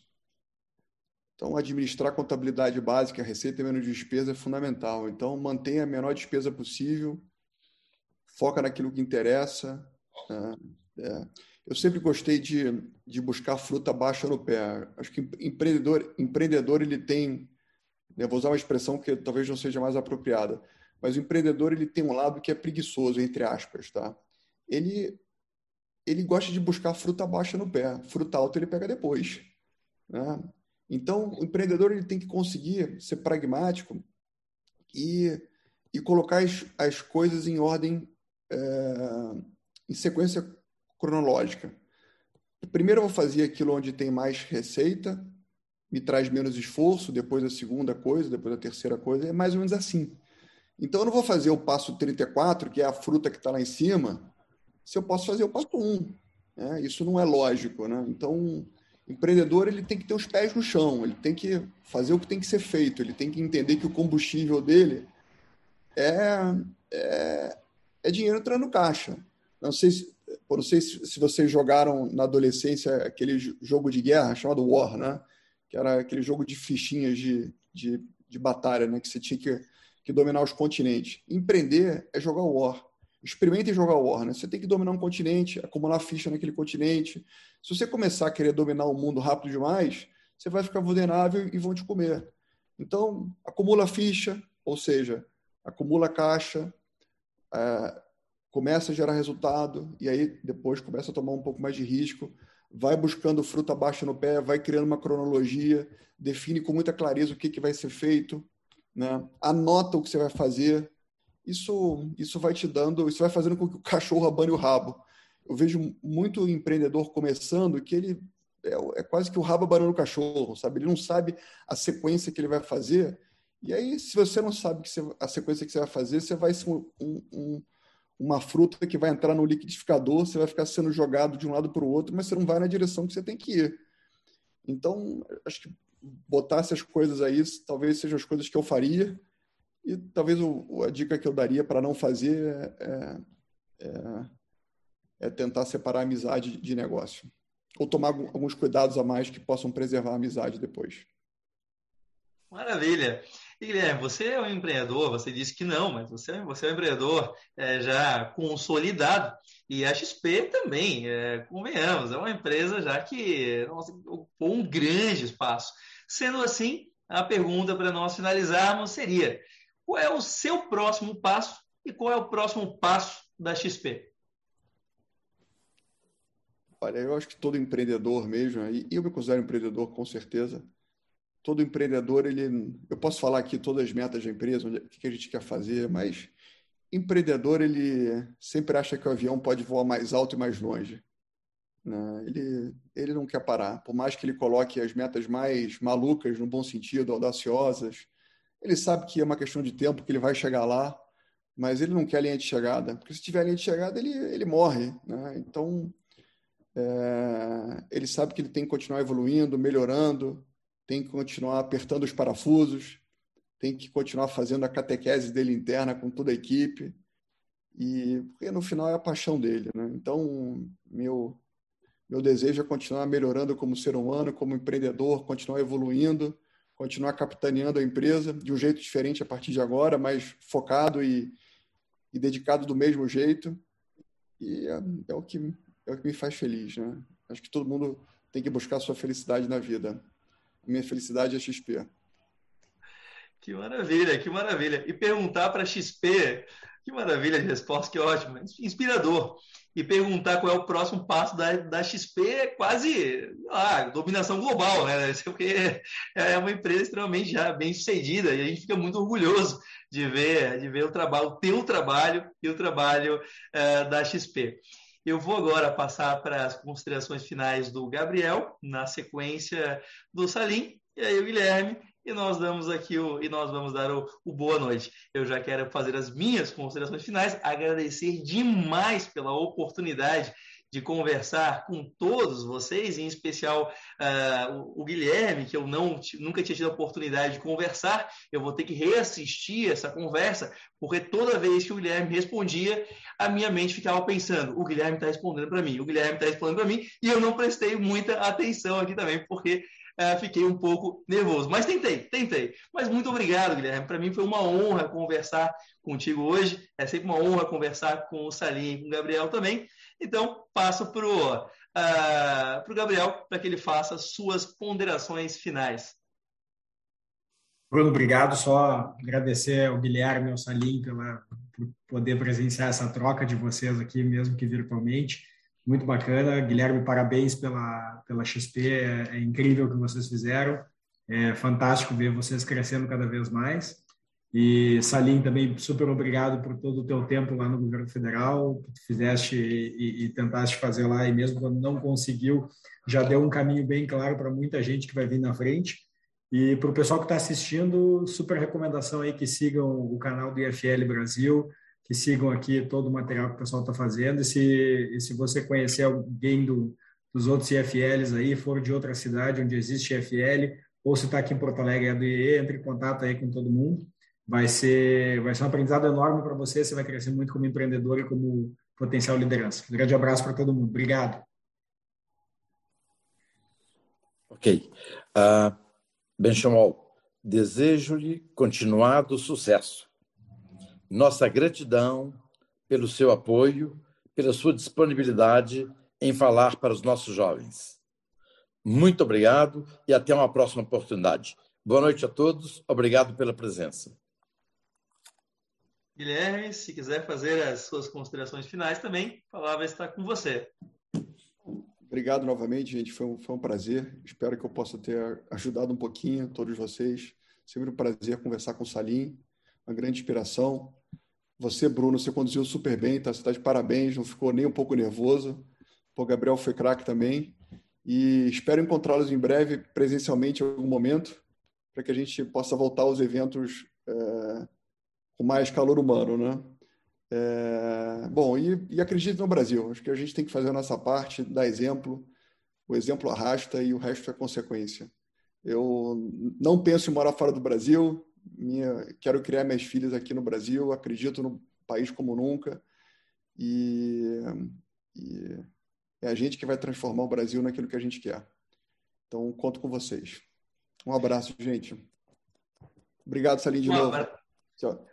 Então, administrar contabilidade básica, receita menos despesa é fundamental. Então, mantenha a menor despesa possível, foca naquilo que interessa. Né? É. Eu sempre gostei de, de buscar fruta baixa no pé. Acho que empreendedor, empreendedor ele tem, eu vou usar uma expressão que talvez não seja mais apropriada, mas o empreendedor ele tem um lado que é preguiçoso, entre aspas, tá? Ele ele gosta de buscar fruta baixa no pé, fruta alta ele pega depois, né? Então, o empreendedor ele tem que conseguir ser pragmático e, e colocar as, as coisas em ordem, é, em sequência cronológica. Primeiro eu vou fazer aquilo onde tem mais receita, me traz menos esforço, depois a segunda coisa, depois a terceira coisa, é mais ou menos assim. Então eu não vou fazer o passo 34, que é a fruta que está lá em cima, se eu posso fazer o passo 1. Né? Isso não é lógico. Né? Então, empreendedor ele tem que ter os pés no chão, ele tem que fazer o que tem que ser feito, ele tem que entender que o combustível dele é, é, é dinheiro entrando no caixa. Não sei, se, não sei se, vocês jogaram na adolescência aquele jogo de guerra chamado War, né? que era aquele jogo de fichinhas de, de, de batalha, né? que você tinha que, que dominar os continentes. Empreender é jogar War experimente jogar War, né? Você tem que dominar um continente, acumular ficha naquele continente. Se você começar a querer dominar o mundo rápido demais, você vai ficar vulnerável e vão te comer. Então, acumula ficha, ou seja, acumula caixa, é, começa a gerar resultado, e aí depois começa a tomar um pouco mais de risco, vai buscando fruta baixa no pé, vai criando uma cronologia, define com muita clareza o que, que vai ser feito, né? anota o que você vai fazer, isso, isso vai te dando, isso vai fazendo com que o cachorro abane o rabo. Eu vejo muito empreendedor começando que ele é, é quase que o rabo abanando o cachorro, sabe? Ele não sabe a sequência que ele vai fazer. E aí, se você não sabe você, a sequência que você vai fazer, você vai ser um, um, uma fruta que vai entrar no liquidificador, você vai ficar sendo jogado de um lado para o outro, mas você não vai na direção que você tem que ir. Então, acho que botar essas coisas aí talvez sejam as coisas que eu faria e talvez o, a dica que eu daria para não fazer é, é, é, tentar separar a amizade de negócio. Ou tomar alguns cuidados a mais que possam preservar a amizade depois. Maravilha. E, Guilherme, você é um empreendedor, você disse que não, mas você, você é um empreendedor é, já consolidado. E a XP também, é, convenhamos, é uma empresa já que nossa, ocupou um grande espaço. Sendo assim, a pergunta para nós finalizarmos seria: qual é o seu próximo passo e qual é o próximo passo da XP? Olha, eu acho que todo empreendedor mesmo, e eu me considero empreendedor com certeza, todo empreendedor, ele, eu posso falar aqui todas as metas da empresa, o que a gente quer fazer, mas empreendedor, ele sempre acha que o avião pode voar mais alto e mais longe. Né? Ele, ele não quer parar, por mais que ele coloque as metas mais malucas, no bom sentido, audaciosas, ele sabe que é uma questão de tempo, que ele vai chegar lá, mas ele não quer linha de chegada, porque se tiver linha de chegada, ele, ele morre. Né? Então, é, ele sabe que ele tem que continuar evoluindo, melhorando, tem que continuar apertando os parafusos, tem que continuar fazendo a catequese dele interna com toda a equipe, e porque no final é a paixão dele. Né? Então, meu, meu desejo é continuar melhorando como ser humano, como empreendedor, continuar evoluindo, continuar capitaneando a empresa de um jeito diferente a partir de agora, mais focado e, e dedicado do mesmo jeito. E é, é, o que, é o que me faz feliz. Né? Acho que todo mundo tem que buscar a sua felicidade na vida. A minha felicidade é XP. Que maravilha, que maravilha. E perguntar para XP, que maravilha de resposta, que ótimo, inspirador e perguntar qual é o próximo passo da, da XP é quase ah, dominação global, né? Porque é uma empresa extremamente já bem sucedida e a gente fica muito orgulhoso de ver, de ver o trabalho, o teu trabalho e o trabalho uh, da XP. Eu vou agora passar para as considerações finais do Gabriel, na sequência do Salim, e aí o Guilherme, e nós damos aqui o, e nós vamos dar o, o, boa noite. Eu já quero fazer as minhas considerações finais, agradecer demais pela oportunidade de conversar com todos vocês, em especial uh, o, Guilherme, que eu não, nunca tinha tido a oportunidade de conversar. Eu vou ter que reassistir essa conversa, porque toda vez que o Guilherme respondia, a minha mente ficava pensando: o Guilherme está respondendo para mim, o Guilherme está respondendo para mim, e eu não prestei muita atenção aqui também, porque uh, fiquei um pouco nervoso. Mas tentei, tentei. Mas muito obrigado, Guilherme. Para mim foi uma honra conversar contigo hoje. É sempre uma honra conversar com o Salim e com o Gabriel também. Então, passo para o uh, Gabriel para que ele faça suas ponderações finais. Bruno, obrigado. Só agradecer ao Guilherme e ao Salim pela, por poder presenciar essa troca de vocês aqui, mesmo que virtualmente. Muito bacana. Guilherme, parabéns pela, pela XP. É, é incrível o que vocês fizeram. É fantástico ver vocês crescendo cada vez mais. E Salim também super obrigado por todo o teu tempo lá no governo federal, que tu fizeste e, e, tentaste fazer lá e mesmo quando não conseguiu, já deu um caminho bem claro para muita gente que vai vir na frente. E para o pessoal que está assistindo, super recomendação aí que sigam o canal do IFL Brasil, que sigam aqui todo o material que o pessoal está fazendo. E se, e se você conhecer alguém do, dos outros IFLs aí, for de outra cidade onde existe IFL, ou se está aqui em Porto Alegre é do IE, entre em contato aí com todo mundo vai ser, vai ser um aprendizado enorme para você, você vai crescer muito como empreendedor e como potencial liderança. Um grande abraço para todo mundo. Obrigado. Ok. Uh, Benchimol, desejo-lhe continuado sucesso. Nossa gratidão pelo seu apoio, pela sua disponibilidade em falar para os nossos jovens. Muito obrigado e até uma próxima oportunidade. Boa noite a todos. Obrigado pela presença. Guilherme, se quiser fazer as suas considerações finais também, a palavra está com você. Obrigado novamente, gente. Foi um, foi um prazer. Espero que eu possa ter ajudado um pouquinho todos vocês. Sempre um prazer conversar com o Salim, uma grande inspiração. Você, Bruno, você conduziu super bem, tá? Você está de parabéns, não ficou nem um pouco nervoso. O Gabriel foi craque também. E espero encontrá-los em breve, presencialmente, em algum momento, para que a gente possa voltar aos eventos. É com mais calor humano, né? É, bom, e, e acredito no Brasil. Acho que a gente tem que fazer a nossa parte, dar exemplo. O exemplo arrasta e o resto é consequência. Eu não penso em morar fora do Brasil. Minha, quero criar minhas filhas aqui no Brasil. Acredito no país como nunca. E, e é a gente que vai transformar o Brasil naquilo que a gente quer. Então, conto com vocês. Um abraço, gente. Obrigado, Salim, de um novo. Tchau.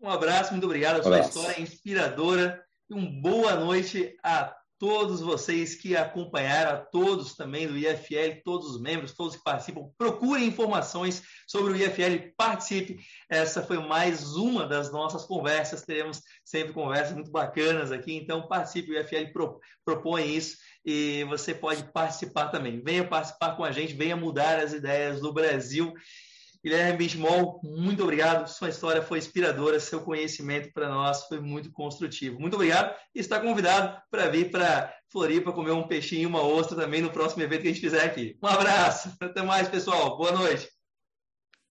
Um abraço, muito obrigado. A sua abraço. história é inspiradora. E uma boa noite a todos vocês que acompanharam, a todos também do IFL, todos os membros, todos que participam. Procurem informações sobre o IFL, participe. Essa foi mais uma das nossas conversas. Teremos sempre conversas muito bacanas aqui, então participe. O IFL propõe isso e você pode participar também. Venha participar com a gente, venha mudar as ideias do Brasil. Guilherme Benchimol, muito obrigado. Sua história foi inspiradora, seu conhecimento para nós foi muito construtivo. Muito obrigado e está convidado para vir para Floripa comer um peixinho e uma ostra também no próximo evento que a gente fizer aqui. Um abraço, até mais, pessoal. Boa noite.